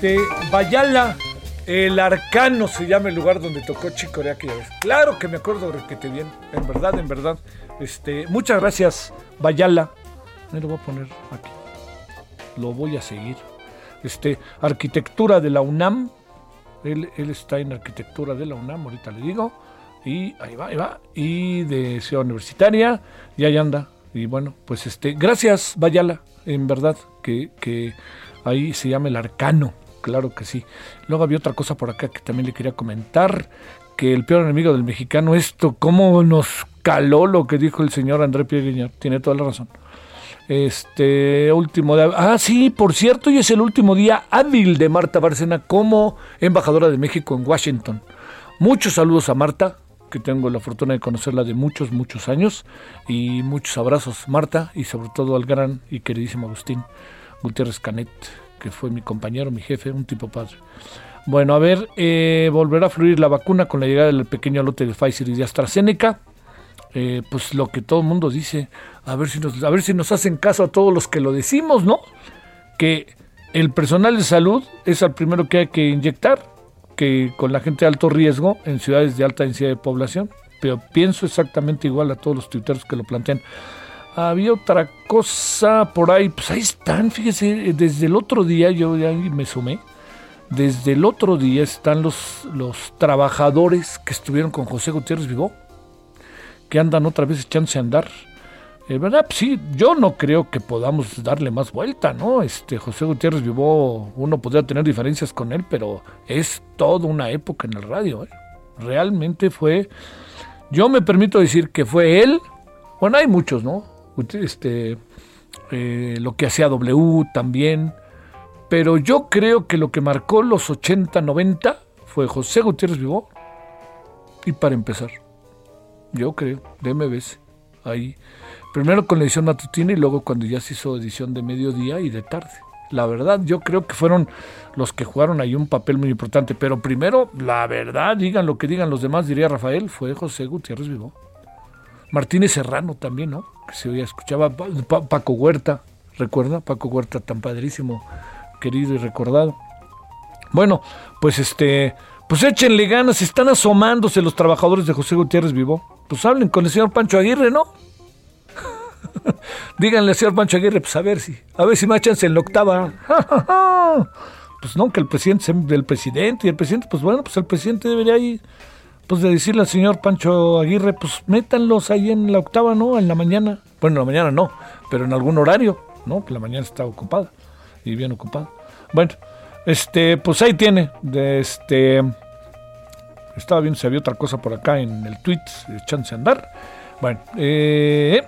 Este Bayala, el arcano se llama el lugar donde tocó Chicorea aquella vez. Claro que me acuerdo que te bien, en verdad, en verdad. Este, muchas gracias, Bayala. Me lo voy a poner aquí. Lo voy a seguir. Este, arquitectura de la UNAM. Él, él está en arquitectura de la UNAM, ahorita le digo. Y ahí va, ahí va. Y de Ciudad Universitaria. Y ahí anda. Y bueno, pues este, gracias, Bayala. En verdad, que, que Ahí se llama el arcano, claro que sí. Luego había otra cosa por acá que también le quería comentar, que el peor enemigo del mexicano, esto, cómo nos caló lo que dijo el señor André Pierre tiene toda la razón. Este último día, ah sí, por cierto, hoy es el último día hábil de Marta Bárcena como embajadora de México en Washington. Muchos saludos a Marta, que tengo la fortuna de conocerla de muchos, muchos años, y muchos abrazos, Marta, y sobre todo al gran y queridísimo Agustín. Gutiérrez Canet, que fue mi compañero, mi jefe, un tipo padre. Bueno, a ver, eh, volverá a fluir la vacuna con la llegada del pequeño lote de Pfizer y de AstraZeneca. Eh, pues lo que todo el mundo dice, a ver, si nos, a ver si nos hacen caso a todos los que lo decimos, ¿no? Que el personal de salud es el primero que hay que inyectar, que con la gente de alto riesgo en ciudades de alta densidad de población. Pero pienso exactamente igual a todos los tuiteros que lo plantean. Había otra cosa por ahí, pues ahí están, fíjese, desde el otro día, yo ya me sumé, desde el otro día están los, los trabajadores que estuvieron con José Gutiérrez Vivó, que andan otra vez echándose a andar. Eh, ¿Verdad? Pues sí, yo no creo que podamos darle más vuelta, ¿no? Este José Gutiérrez Vivó, uno podría tener diferencias con él, pero es toda una época en el radio, ¿eh? Realmente fue, yo me permito decir que fue él, bueno, hay muchos, ¿no? Este, eh, lo que hacía W también, pero yo creo que lo que marcó los 80, 90 fue José Gutiérrez Vivó. Y para empezar, yo creo, de MBS, ahí. Primero con la edición matutina y luego cuando ya se hizo edición de mediodía y de tarde. La verdad, yo creo que fueron los que jugaron ahí un papel muy importante. Pero primero, la verdad, digan lo que digan los demás, diría Rafael, fue José Gutiérrez Vivo. Martínez Serrano también, ¿no? Que se oía, escuchaba Paco Huerta, ¿recuerda? Paco Huerta tan padrísimo, querido y recordado. Bueno, pues este, pues échenle ganas, están asomándose los trabajadores de José Gutiérrez Vivo. Pues hablen con el señor Pancho Aguirre, ¿no? Díganle al señor Pancho Aguirre, pues a ver si, a ver si me echanse en la octava. pues no, que el presidente del presidente, y el presidente, pues bueno, pues el presidente debería ir, pues de decirle al señor Pancho Aguirre, pues métanlos ahí en la octava, ¿no? En la mañana. Bueno, en la mañana no, pero en algún horario, ¿no? Que la mañana está ocupada y bien ocupada. Bueno, este, pues ahí tiene, este, estaba viendo si había otra cosa por acá en el tweet, chance andar. Bueno, eh,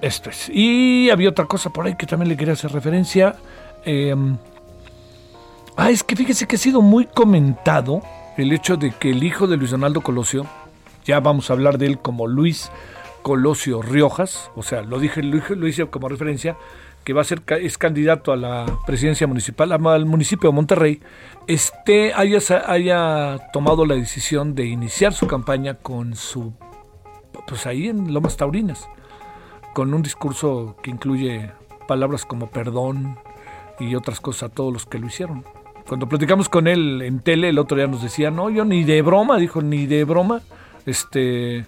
esto es. Y había otra cosa por ahí que también le quería hacer referencia. Em, ah, es que fíjese que ha sido muy comentado el hecho de que el hijo de Luis Donaldo Colosio, ya vamos a hablar de él como Luis Colosio Riojas, o sea, lo dije, lo, hice como referencia, que va a ser es candidato a la presidencia municipal, al municipio de Monterrey, este haya, haya tomado la decisión de iniciar su campaña con su, pues ahí en Lomas Taurinas con un discurso que incluye palabras como perdón y otras cosas a todos los que lo hicieron. Cuando platicamos con él en tele, el otro día nos decía, no, yo ni de broma, dijo, ni de broma, este,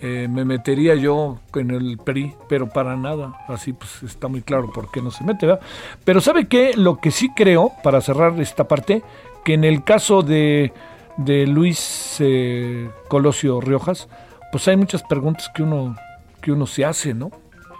eh, me metería yo en el PRI, pero para nada. Así pues está muy claro por qué no se mete, ¿verdad? Pero ¿sabe qué? Lo que sí creo, para cerrar esta parte, que en el caso de, de Luis eh, Colosio Riojas, pues hay muchas preguntas que uno, que uno se hace, ¿no?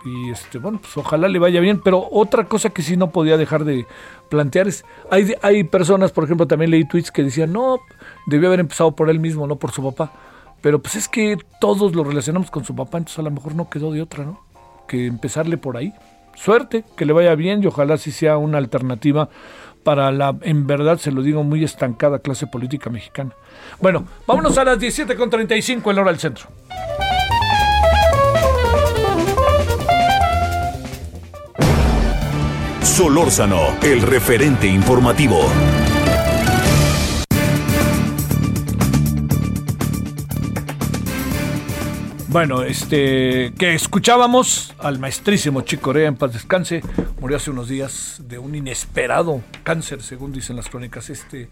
Y este bueno pues ojalá le vaya bien pero otra cosa que sí no podía dejar de plantear es hay hay personas por ejemplo también leí tweets que decían no debió haber empezado por él mismo no por su papá pero pues es que todos lo relacionamos con su papá entonces a lo mejor no quedó de otra no que empezarle por ahí suerte que le vaya bien y ojalá sí sea una alternativa para la, en verdad se lo digo, muy estancada clase política mexicana. Bueno, vámonos a las 17.35 en hora del centro. Solórzano, el referente informativo. Bueno, este, que escuchábamos al maestrísimo Chico Corea en paz descanse, murió hace unos días de un inesperado cáncer, según dicen las crónicas, este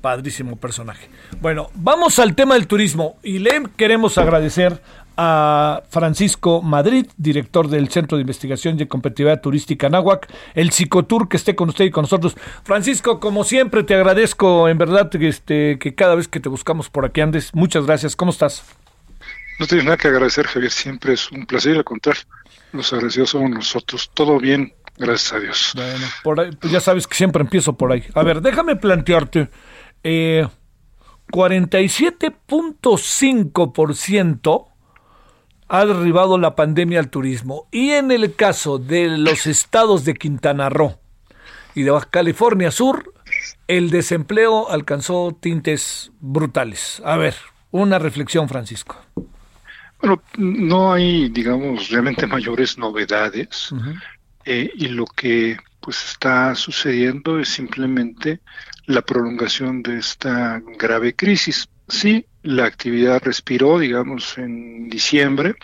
padrísimo personaje. Bueno, vamos al tema del turismo y le queremos agradecer a Francisco Madrid, director del Centro de Investigación y Competitividad Turística Nahuac, el Psicotour que esté con usted y con nosotros. Francisco, como siempre, te agradezco en verdad este, que cada vez que te buscamos por aquí andes. Muchas gracias. ¿Cómo estás? No tienes nada que agradecer, Javier. Siempre es un placer, al contrario. Los agradecidos somos nosotros. Todo bien, gracias a Dios. Bueno, por ahí, pues ya sabes que siempre empiezo por ahí. A ver, déjame plantearte. Eh, 47.5% ha derribado la pandemia al turismo. Y en el caso de los estados de Quintana Roo y de Baja California Sur, el desempleo alcanzó tintes brutales. A ver, una reflexión, Francisco. Bueno, no hay, digamos, realmente mayores novedades. Eh, y lo que pues está sucediendo es simplemente la prolongación de esta grave crisis. Sí, la actividad respiró, digamos, en diciembre.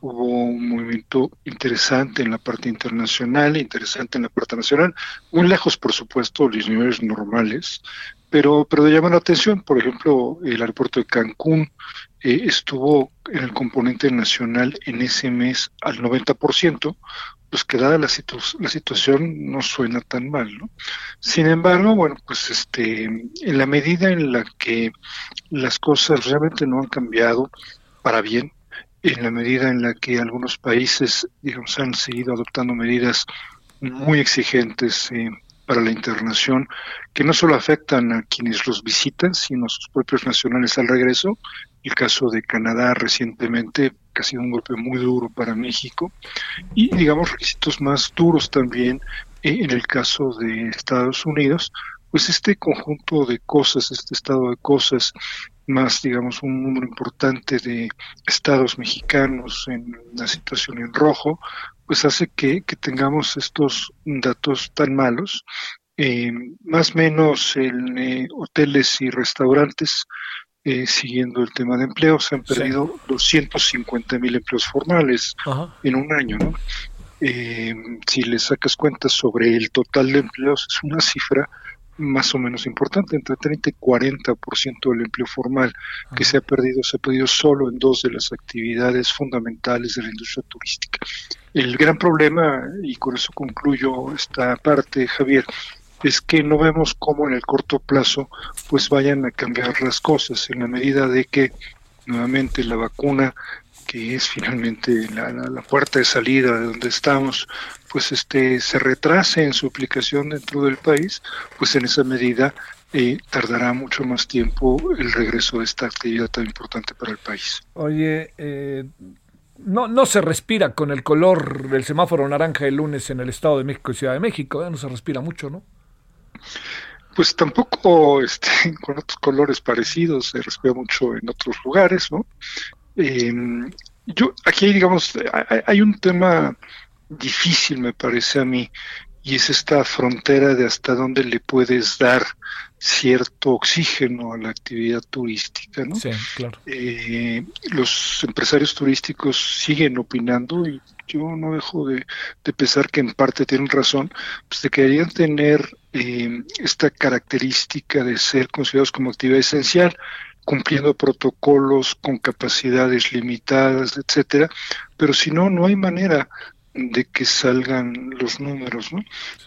Hubo un movimiento interesante en la parte internacional, interesante en la parte nacional, muy lejos, por supuesto, los niveles normales, pero, pero de llamar la atención, por ejemplo, el aeropuerto de Cancún eh, estuvo en el componente nacional en ese mes al 90%, pues que dada la, la situación no suena tan mal, ¿no? Sin embargo, bueno, pues este, en la medida en la que las cosas realmente no han cambiado para bien, en la medida en la que algunos países, digamos, han seguido adoptando medidas muy exigentes eh, para la internación que no solo afectan a quienes los visitan, sino a sus propios nacionales al regreso. El caso de Canadá recientemente, que ha sido un golpe muy duro para México, y digamos requisitos más duros también eh, en el caso de Estados Unidos, pues este conjunto de cosas, este estado de cosas, más digamos un número importante de estados mexicanos en la situación en rojo, pues hace que, tengamos estos datos tan malos. Eh, más menos en eh, hoteles y restaurantes, eh, siguiendo el tema de empleo, se han perdido 250 mil empleos formales en un año, ¿no? si le sacas cuentas sobre el total de empleos, es una cifra más o menos importante, entre 30 y 40% del empleo formal que se ha perdido, se ha perdido solo en dos de las actividades fundamentales de la industria turística. El gran problema, y con eso concluyo esta parte, Javier, es que no vemos cómo en el corto plazo pues vayan a cambiar las cosas en la medida de que nuevamente la vacuna que es finalmente la, la, puerta de salida de donde estamos, pues este se retrase en su aplicación dentro del país, pues en esa medida eh, tardará mucho más tiempo el regreso de esta actividad tan importante para el país. Oye, eh, no, no se respira con el color del semáforo naranja el lunes en el Estado de México y Ciudad de México, ¿eh? no se respira mucho, ¿no? Pues tampoco este, con otros colores parecidos, se respira mucho en otros lugares, ¿no? Eh, yo, aquí, digamos, hay, un tema difícil, me parece a mí, y es esta frontera de hasta dónde le puedes dar cierto oxígeno a la actividad turística, ¿no? Sí, claro. Eh, los empresarios turísticos siguen opinando y yo no dejo de, pensar que en parte tienen razón, pues de que deberían tener eh, esta característica de ser considerados como actividad esencial cumpliendo protocolos con capacidades limitadas, etcétera, pero si no, no hay manera de que salgan los números. ¿no?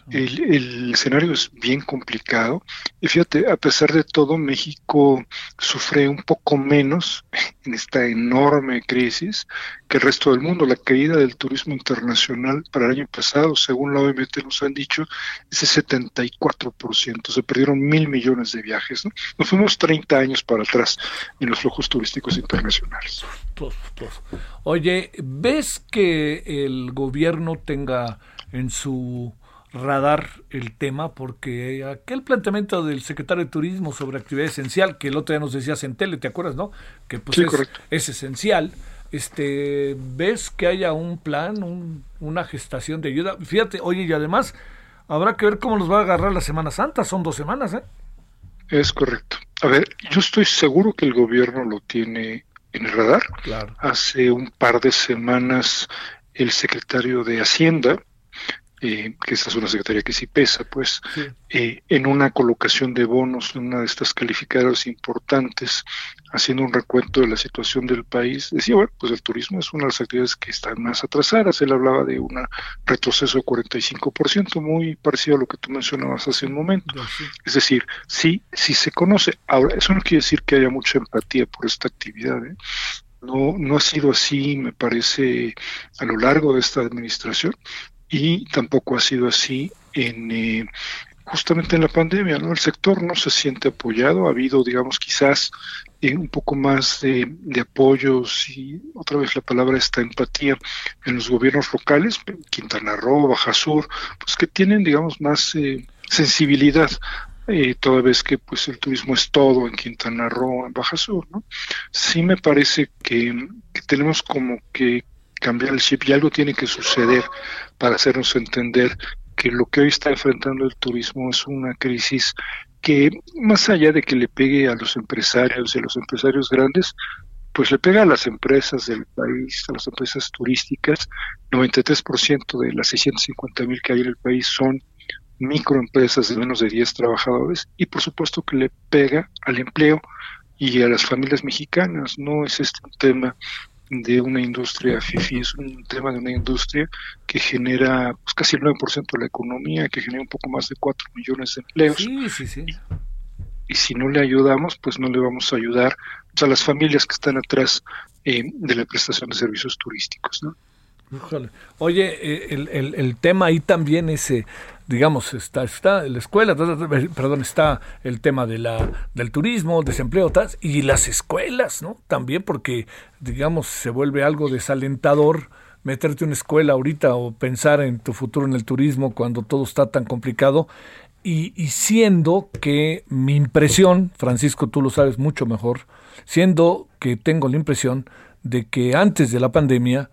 El, escenario es bien complicado y fíjate, a pesar de todo, México sufre un poco menos en esta enorme crisis que el resto del mundo. La caída del turismo internacional para el año pasado, según la OMT nos han dicho, es de 74%. Se perdieron mil millones de viajes. ¿no? Nos fuimos 30 años para atrás en los flujos turísticos internacionales. Oye, ¿ves que el gobierno tenga en su radar el tema? Porque aquel planteamiento del secretario de Turismo sobre actividad esencial, que el otro día nos decías en tele, ¿te acuerdas, no? Que pues es, esencial. Este, ¿Ves que haya un plan, una gestación de ayuda? Fíjate, oye, y además habrá que ver cómo nos va a agarrar la Semana Santa, son dos semanas, ¿eh? Es correcto. A ver, yo estoy seguro que el gobierno lo tiene en el radar. Hace un par de semanas el secretario de Hacienda, eh, que esta es una secretaría que sí pesa, pues, eh, en una colocación de bonos, en una de estas calificadoras importantes, haciendo un recuento de la situación del país, decía, bueno, pues el turismo es una de las actividades que están más atrasadas. Él hablaba de un retroceso de 45%, muy parecido a lo que tú mencionabas hace un momento. Es decir, sí, sí se conoce. Ahora, eso no quiere decir que haya mucha empatía por esta actividad. ¿eh? No, no ha sido así, me parece, a lo largo de esta administración y tampoco ha sido así en eh, justamente en la pandemia, ¿no? El sector no se siente apoyado, ha habido, digamos, quizás eh, un poco más de, apoyos y otra vez la palabra esta empatía en los gobiernos locales, Quintana Roo, Baja Sur, pues que tienen, digamos, más eh, sensibilidad toda vez que pues el turismo es todo en Quintana Roo, en Baja Sur, ¿no? Sí me parece que tenemos como que cambiar el chip y algo tiene que suceder para hacernos entender que lo que hoy está enfrentando el turismo es una crisis que más allá de que le pegue a los empresarios y a los empresarios grandes, pues le pega a las empresas del país, a las empresas turísticas. 93% de las 650 mil que hay en el país son microempresas de menos de 10 trabajadores y por supuesto que le pega al empleo y a las familias mexicanas. No es este un tema de una industria FIFI, es un tema de una industria que genera pues, casi el 9% de la economía, que genera un poco más de 4 millones de empleos. Sí, sí, sí. Y, si no le ayudamos, pues no le vamos a ayudar a las familias que están atrás eh, de la prestación de servicios turísticos. ¿no? Oye, eh, el, el, el, tema ahí también es, eh, digamos, está, está la escuela, perdón, está el tema de la, del turismo, desempleo, y las escuelas, ¿no? También porque, digamos, se vuelve algo desalentador meterte en una escuela ahorita o pensar en tu futuro en el turismo cuando todo está tan complicado. Y, y siendo que mi impresión, Francisco, tú lo sabes mucho mejor, siendo que tengo la impresión de que antes de la pandemia,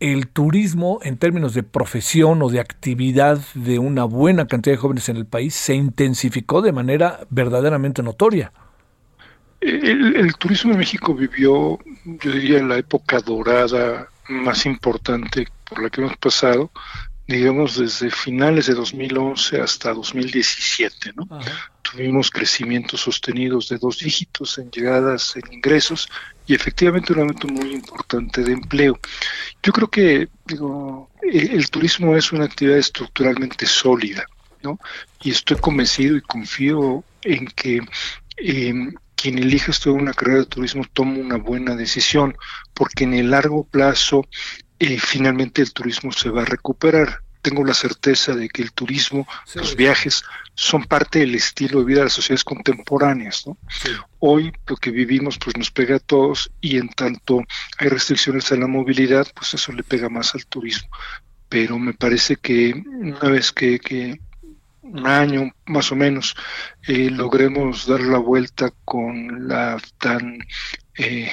el turismo en términos de profesión o de actividad de una buena cantidad de jóvenes en el país se intensificó de manera verdaderamente notoria. El, turismo en México vivió, yo diría, la época dorada más importante por la que hemos pasado, digamos, desde finales de 2011 hasta 2017, ¿no? Tuvimos crecimientos sostenidos de dos dígitos en llegadas en ingresos y efectivamente un aumento muy importante de empleo. Yo creo que digo, el, turismo es una actividad estructuralmente sólida, ¿no? Y estoy convencido y confío en que eh, quien elija estudiar una carrera de turismo toma una buena decisión, porque en el largo plazo eh, finalmente el turismo se va a recuperar tengo la certeza de que el turismo, los viajes, son parte del estilo de vida de las sociedades contemporáneas. ¿no? Hoy lo que vivimos pues nos pega a todos y en tanto hay restricciones a la movilidad, pues eso le pega más al turismo. Pero me parece que una vez que, que un año más o menos eh, logremos dar la vuelta con la tan eh,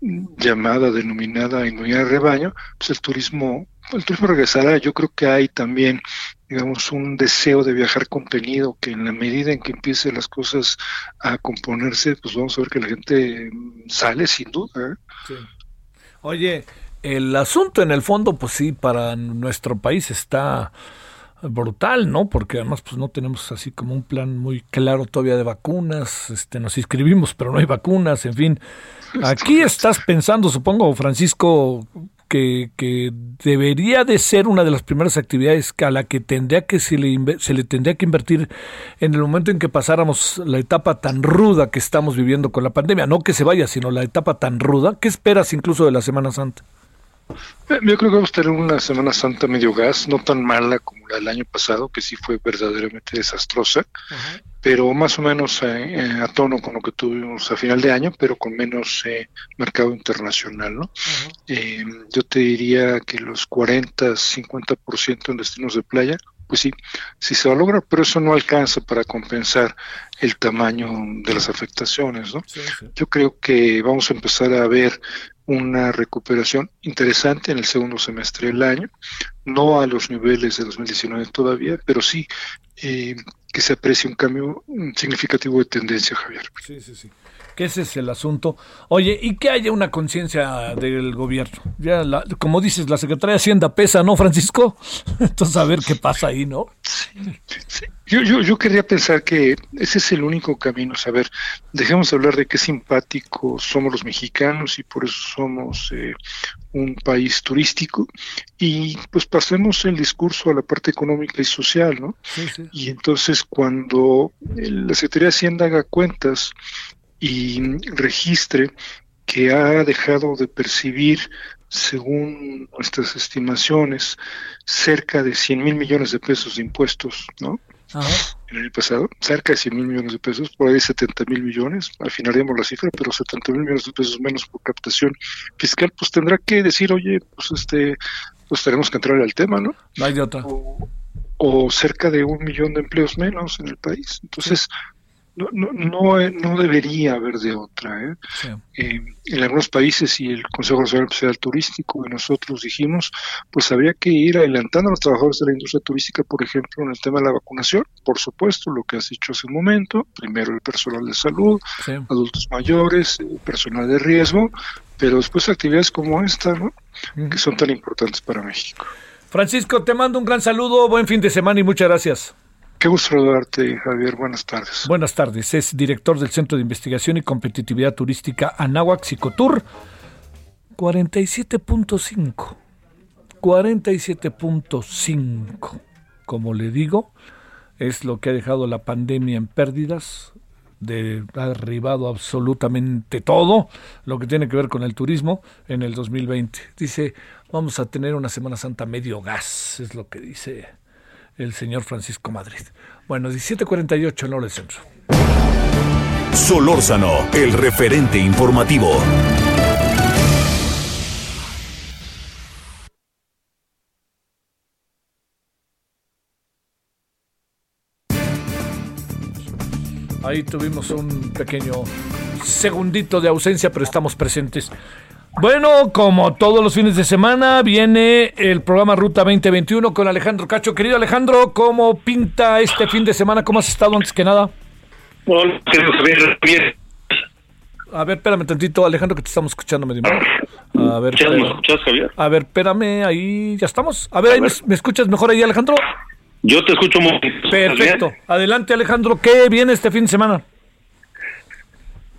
llamada, denominada inmunidad de rebaño, pues el turismo el turismo regresará. Yo creo que hay también, digamos, un deseo de viajar contenido que en la medida en que empiecen las cosas a componerse, pues vamos a ver que la gente sale sin duda. ¿eh? Oye, el asunto en el fondo, pues sí, para nuestro país está brutal, ¿no? Porque además pues no tenemos así como un plan muy claro todavía de vacunas, este nos inscribimos, pero no hay vacunas, en fin. Aquí estás pensando, supongo, Francisco, que, que, debería de ser una de las primeras actividades a la que tendría que se le, se le tendría que invertir en el momento en que pasáramos la etapa tan ruda que estamos viviendo con la pandemia. No que se vaya, sino la etapa tan ruda. ¿Qué esperas incluso de la Semana Santa? Eh, yo creo que vamos a tener una Semana Santa medio gas, no tan mala como la del año pasado, que sí fue verdaderamente desastrosa, pero más o menos eh, eh, a tono con lo que tuvimos a final de año, pero con menos mercado internacional. ¿no? yo te diría que los 40, 50% en destinos de playa, pues sí, sí se va a lograr, pero eso no alcanza para compensar el tamaño de las afectaciones. ¿no? Yo creo que vamos a empezar a ver una recuperación interesante en el segundo semestre del año, no a los niveles de 2019 todavía, pero sí eh, que se aprecie un cambio significativo de tendencia, Javier. Sí, sí, sí que ese es el asunto. Oye, y que haya una conciencia del gobierno. Ya, como dices, la Secretaría de Hacienda pesa, ¿no, Francisco? Entonces, a ver qué pasa ahí, ¿no? Yo, yo, yo querría pensar que ese es el único camino. saber, dejemos de hablar de qué simpáticos somos los mexicanos y por eso somos eh, un país turístico y pues pasemos el discurso a la parte económica y social, ¿no? Y entonces cuando la Secretaría de Hacienda haga cuentas y registre que ha dejado de percibir, según nuestras estimaciones, cerca de 100 mil millones de pesos de impuestos, ¿no? En el pasado, cerca de 100 mil millones de pesos, por ahí 70 mil millones, afinaríamos la cifra, pero 70 mil millones de pesos menos por captación fiscal, pues tendrá que decir, oye, pues este, pues tenemos que entrar al tema, ¿no? No hay de otra. O, cerca de un millón de empleos menos en el país. Entonces, no, no, no, no debería haber de otra. ¿eh? Eh, en algunos países y el Consejo Nacional Empresarial Turístico y nosotros dijimos, pues habría que ir adelantando a los trabajadores de la industria turística, por ejemplo, en el tema de la vacunación, por supuesto, lo que has dicho hace un momento, primero el personal de salud, adultos mayores, personal de riesgo, pero después actividades como esta, ¿no? que son tan importantes para México. Francisco, te mando un gran saludo, buen fin de semana y muchas gracias. Qué gusto saludarte, Javier. Buenas tardes. Buenas tardes. Es director del Centro de Investigación y Competitividad Turística Anáhuac Psicotur. 47.5. 47.5. Como le digo, es lo que ha dejado la pandemia en pérdidas. De, ha derribado absolutamente todo lo que tiene que ver con el turismo en el 2020. Dice, vamos a tener una Semana Santa medio gas, es lo que dice el señor Francisco Madrid. Bueno, 17:48 en hora del centro. Solórzano, el referente informativo. Ahí tuvimos un pequeño segundito de ausencia, pero estamos presentes. Bueno, como todos los fines de semana, viene el programa Ruta 2021 con Alejandro Cacho. Querido Alejandro, ¿cómo pinta este fin de semana? ¿Cómo has estado antes que nada? Hola, querido Javier. Bien. A ver, espérame tantito, Alejandro, que te estamos escuchando medio A ver, ¿Ya me escuchas, Javier? A ver, espérame, ahí ya estamos. A ver, ahí ¿me, escuchas mejor ahí, Alejandro? Yo te escucho muy Perfecto. Adelante, Alejandro. ¿Qué viene este fin de semana?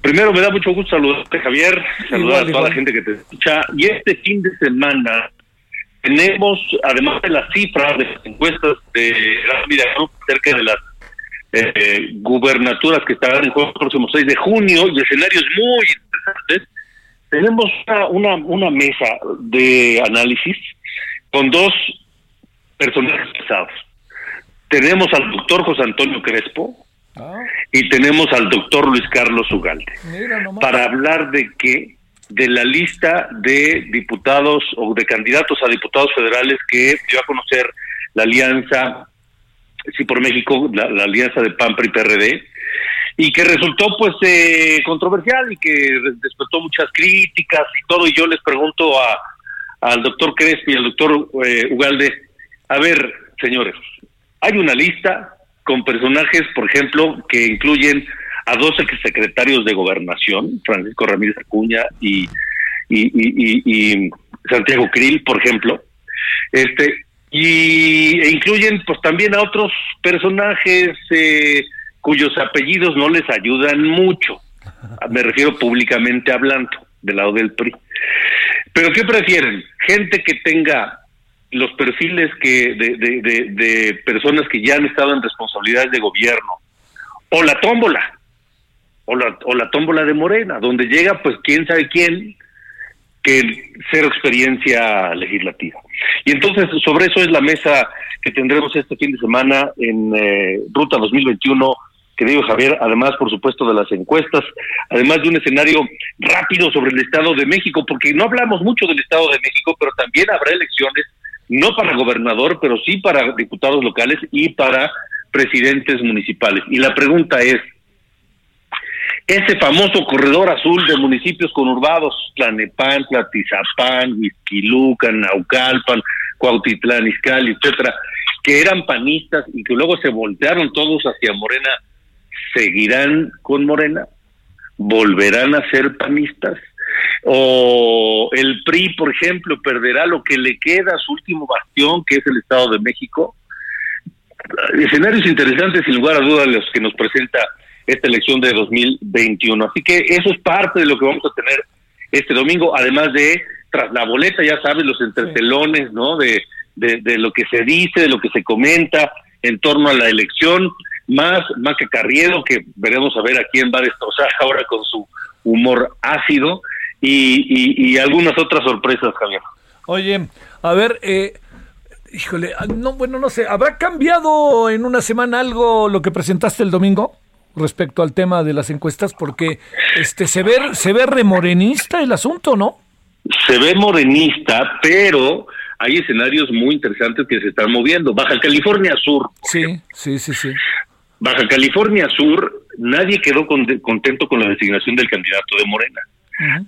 Primero, me da mucho gusto saludarte, Javier. Saludar a toda la gente que te escucha. Y este fin de semana tenemos, además de las cifras de las encuestas de la cerca de las eh, gubernaturas que estarán en juego el próximo 6 de junio y escenarios muy interesantes, tenemos una, una, una mesa de análisis con dos personajes pesados tenemos al doctor José Antonio Crespo ah. Y tenemos al doctor Luis Carlos Ugalde para hablar de qué de la lista de diputados o de candidatos a diputados federales que dio a conocer la alianza sí por México la, alianza de PAN PRI PRD y que resultó pues eh, controversial y que despertó muchas críticas y todo. Y yo les pregunto a al doctor Crespo y al doctor eh, Ugalde a ver señores hay una lista con personajes, por ejemplo, que incluyen a dos secretarios de gobernación, Francisco Ramírez Acuña y, Santiago Krill, por ejemplo, este y e incluyen pues también a otros personajes eh, cuyos apellidos no les ayudan mucho. Me refiero públicamente hablando del lado del PRI. Pero ¿qué prefieren? Gente que tenga los perfiles que de, personas que ya han estado en responsabilidades de gobierno, o la tómbola, o la, o la tómbola de Morena, donde llega pues quién sabe quién, que cero experiencia legislativa. Y entonces sobre eso es la mesa que tendremos este fin de semana en eh, Ruta 2021 querido Javier, además, por supuesto, de las encuestas, además de un escenario rápido sobre el Estado de México, porque no hablamos mucho del Estado de México, pero también habrá elecciones no para gobernador, pero sí para diputados locales y para presidentes municipales. Y la pregunta es, ese famoso corredor azul de municipios conurbados, Tlanepantla, Tizapán, Izquilucan, Naucalpan, Cuautitlán, Izcalli, etcétera, que eran panistas y que luego se voltearon todos hacia Morena, ¿seguirán con Morena? ¿Volverán a ser panistas? O el PRI, por ejemplo, perderá lo que le queda su último bastión, que es el Estado de México. Escenarios interesantes, sin lugar a dudas, los que nos presenta esta elección de 2021. Así que eso es parte de lo que vamos a tener este domingo, además de, tras la boleta, ya sabes, los entretelones, ¿no? De, de, lo que se dice, de lo que se comenta en torno a la elección, más, que Carriedo, que veremos a ver a quién va a destrozar ahora con su humor ácido, y, y, algunas otras sorpresas, Javier. Oye, a ver, eh, híjole, ah, no, bueno, no sé, ¿habrá cambiado en una semana algo lo que presentaste el domingo? respecto al tema de las encuestas porque este se ve se ve remorenista el asunto, ¿no? Se ve morenista, pero hay escenarios muy interesantes que se están moviendo. Baja California Sur. Sí, sí, sí, sí. Baja California Sur, nadie quedó contento con la designación del candidato de Morena.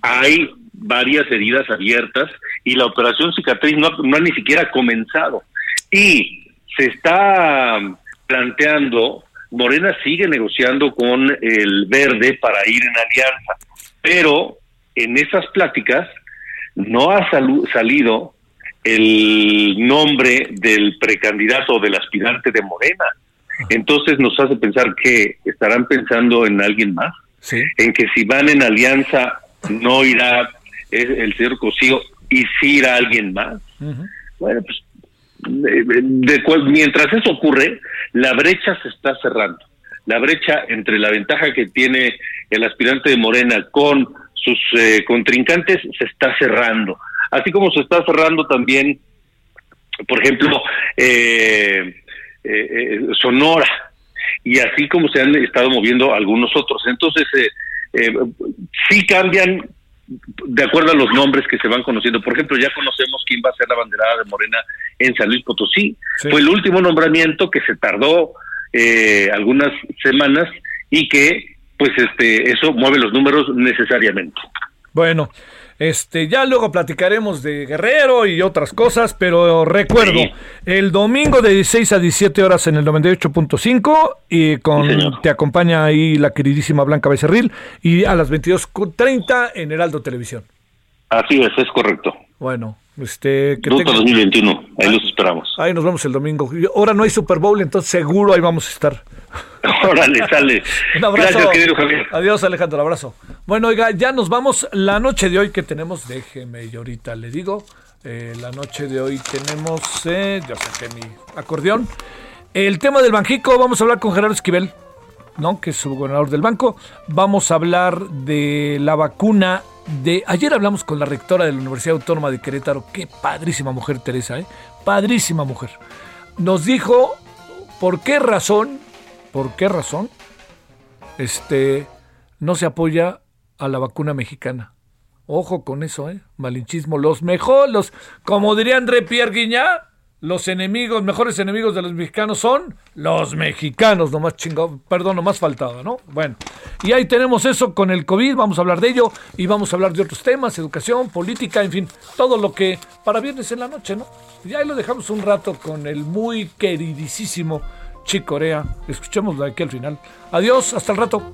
Hay varias heridas abiertas y la operación cicatriz no, no ha ni siquiera comenzado. Y se está planteando, Morena sigue negociando con el verde para ir en alianza, pero en esas pláticas no ha salido el nombre del precandidato o del aspirante de Morena. Entonces nos hace pensar que estarán pensando en alguien más, en que si van en alianza no irá el señor Cosío y si irá alguien más. Bueno, pues mientras eso ocurre, la brecha se está cerrando. La brecha entre la ventaja que tiene el aspirante de Morena con sus eh, contrincantes se está cerrando. Así como se está cerrando también, por ejemplo, eh, Sonora, y así como se han estado moviendo algunos otros. Entonces, sí cambian de acuerdo a los nombres que se van conociendo. Por ejemplo, ya conocemos quién va a ser la banderada de Morena en San Luis Potosí. Fue el último nombramiento que se tardó eh, algunas semanas y que, pues, este, eso mueve los números necesariamente. Bueno, este, ya luego platicaremos de Guerrero y otras cosas, pero recuerdo, el domingo de 16 a 17 horas en el 98.5 y con te acompaña ahí la queridísima Blanca Becerril y a las 22.30 en Heraldo Televisión. Así es, es correcto. Bueno, este, que 2021, ahí los esperamos. Ahí nos vemos el domingo. Ahora no hay Super Bowl, entonces seguro ahí vamos a estar. Órale, sale. Un abrazo. Gracias, querido Javier. Adiós, Alejandro, abrazo. Bueno, oiga, ya nos vamos. La noche de hoy que tenemos, déjeme, y ahorita le digo. Eh, la noche de hoy tenemos, eh, ya saqué mi acordeón. El tema del Banjico, vamos a hablar con Gerardo Esquivel, ¿no? que es su gobernador del banco. Vamos a hablar de la vacuna de... Ayer hablamos con la rectora de la Universidad Autónoma de Querétaro. Qué padrísima mujer, Teresa, ¿eh? Padrísima mujer. Nos dijo por qué razón ¿Por qué razón? Este no se apoya a la vacuna mexicana. Ojo con eso, ¿eh? Malinchismo. Los mejores, como diría André Pierre Guiñá, los enemigos, mejores enemigos de los mexicanos son los mexicanos, nomás chingado, perdón, nomás faltaba, ¿no? Bueno, y ahí tenemos eso con el COVID, vamos a hablar de ello y vamos a hablar de otros temas, educación, política, en fin, todo lo que para viernes en la noche, ¿no? Y ahí lo dejamos un rato con el muy queridísimo Chicorea. Escuchémoslo aquí al final. Adiós, hasta el rato.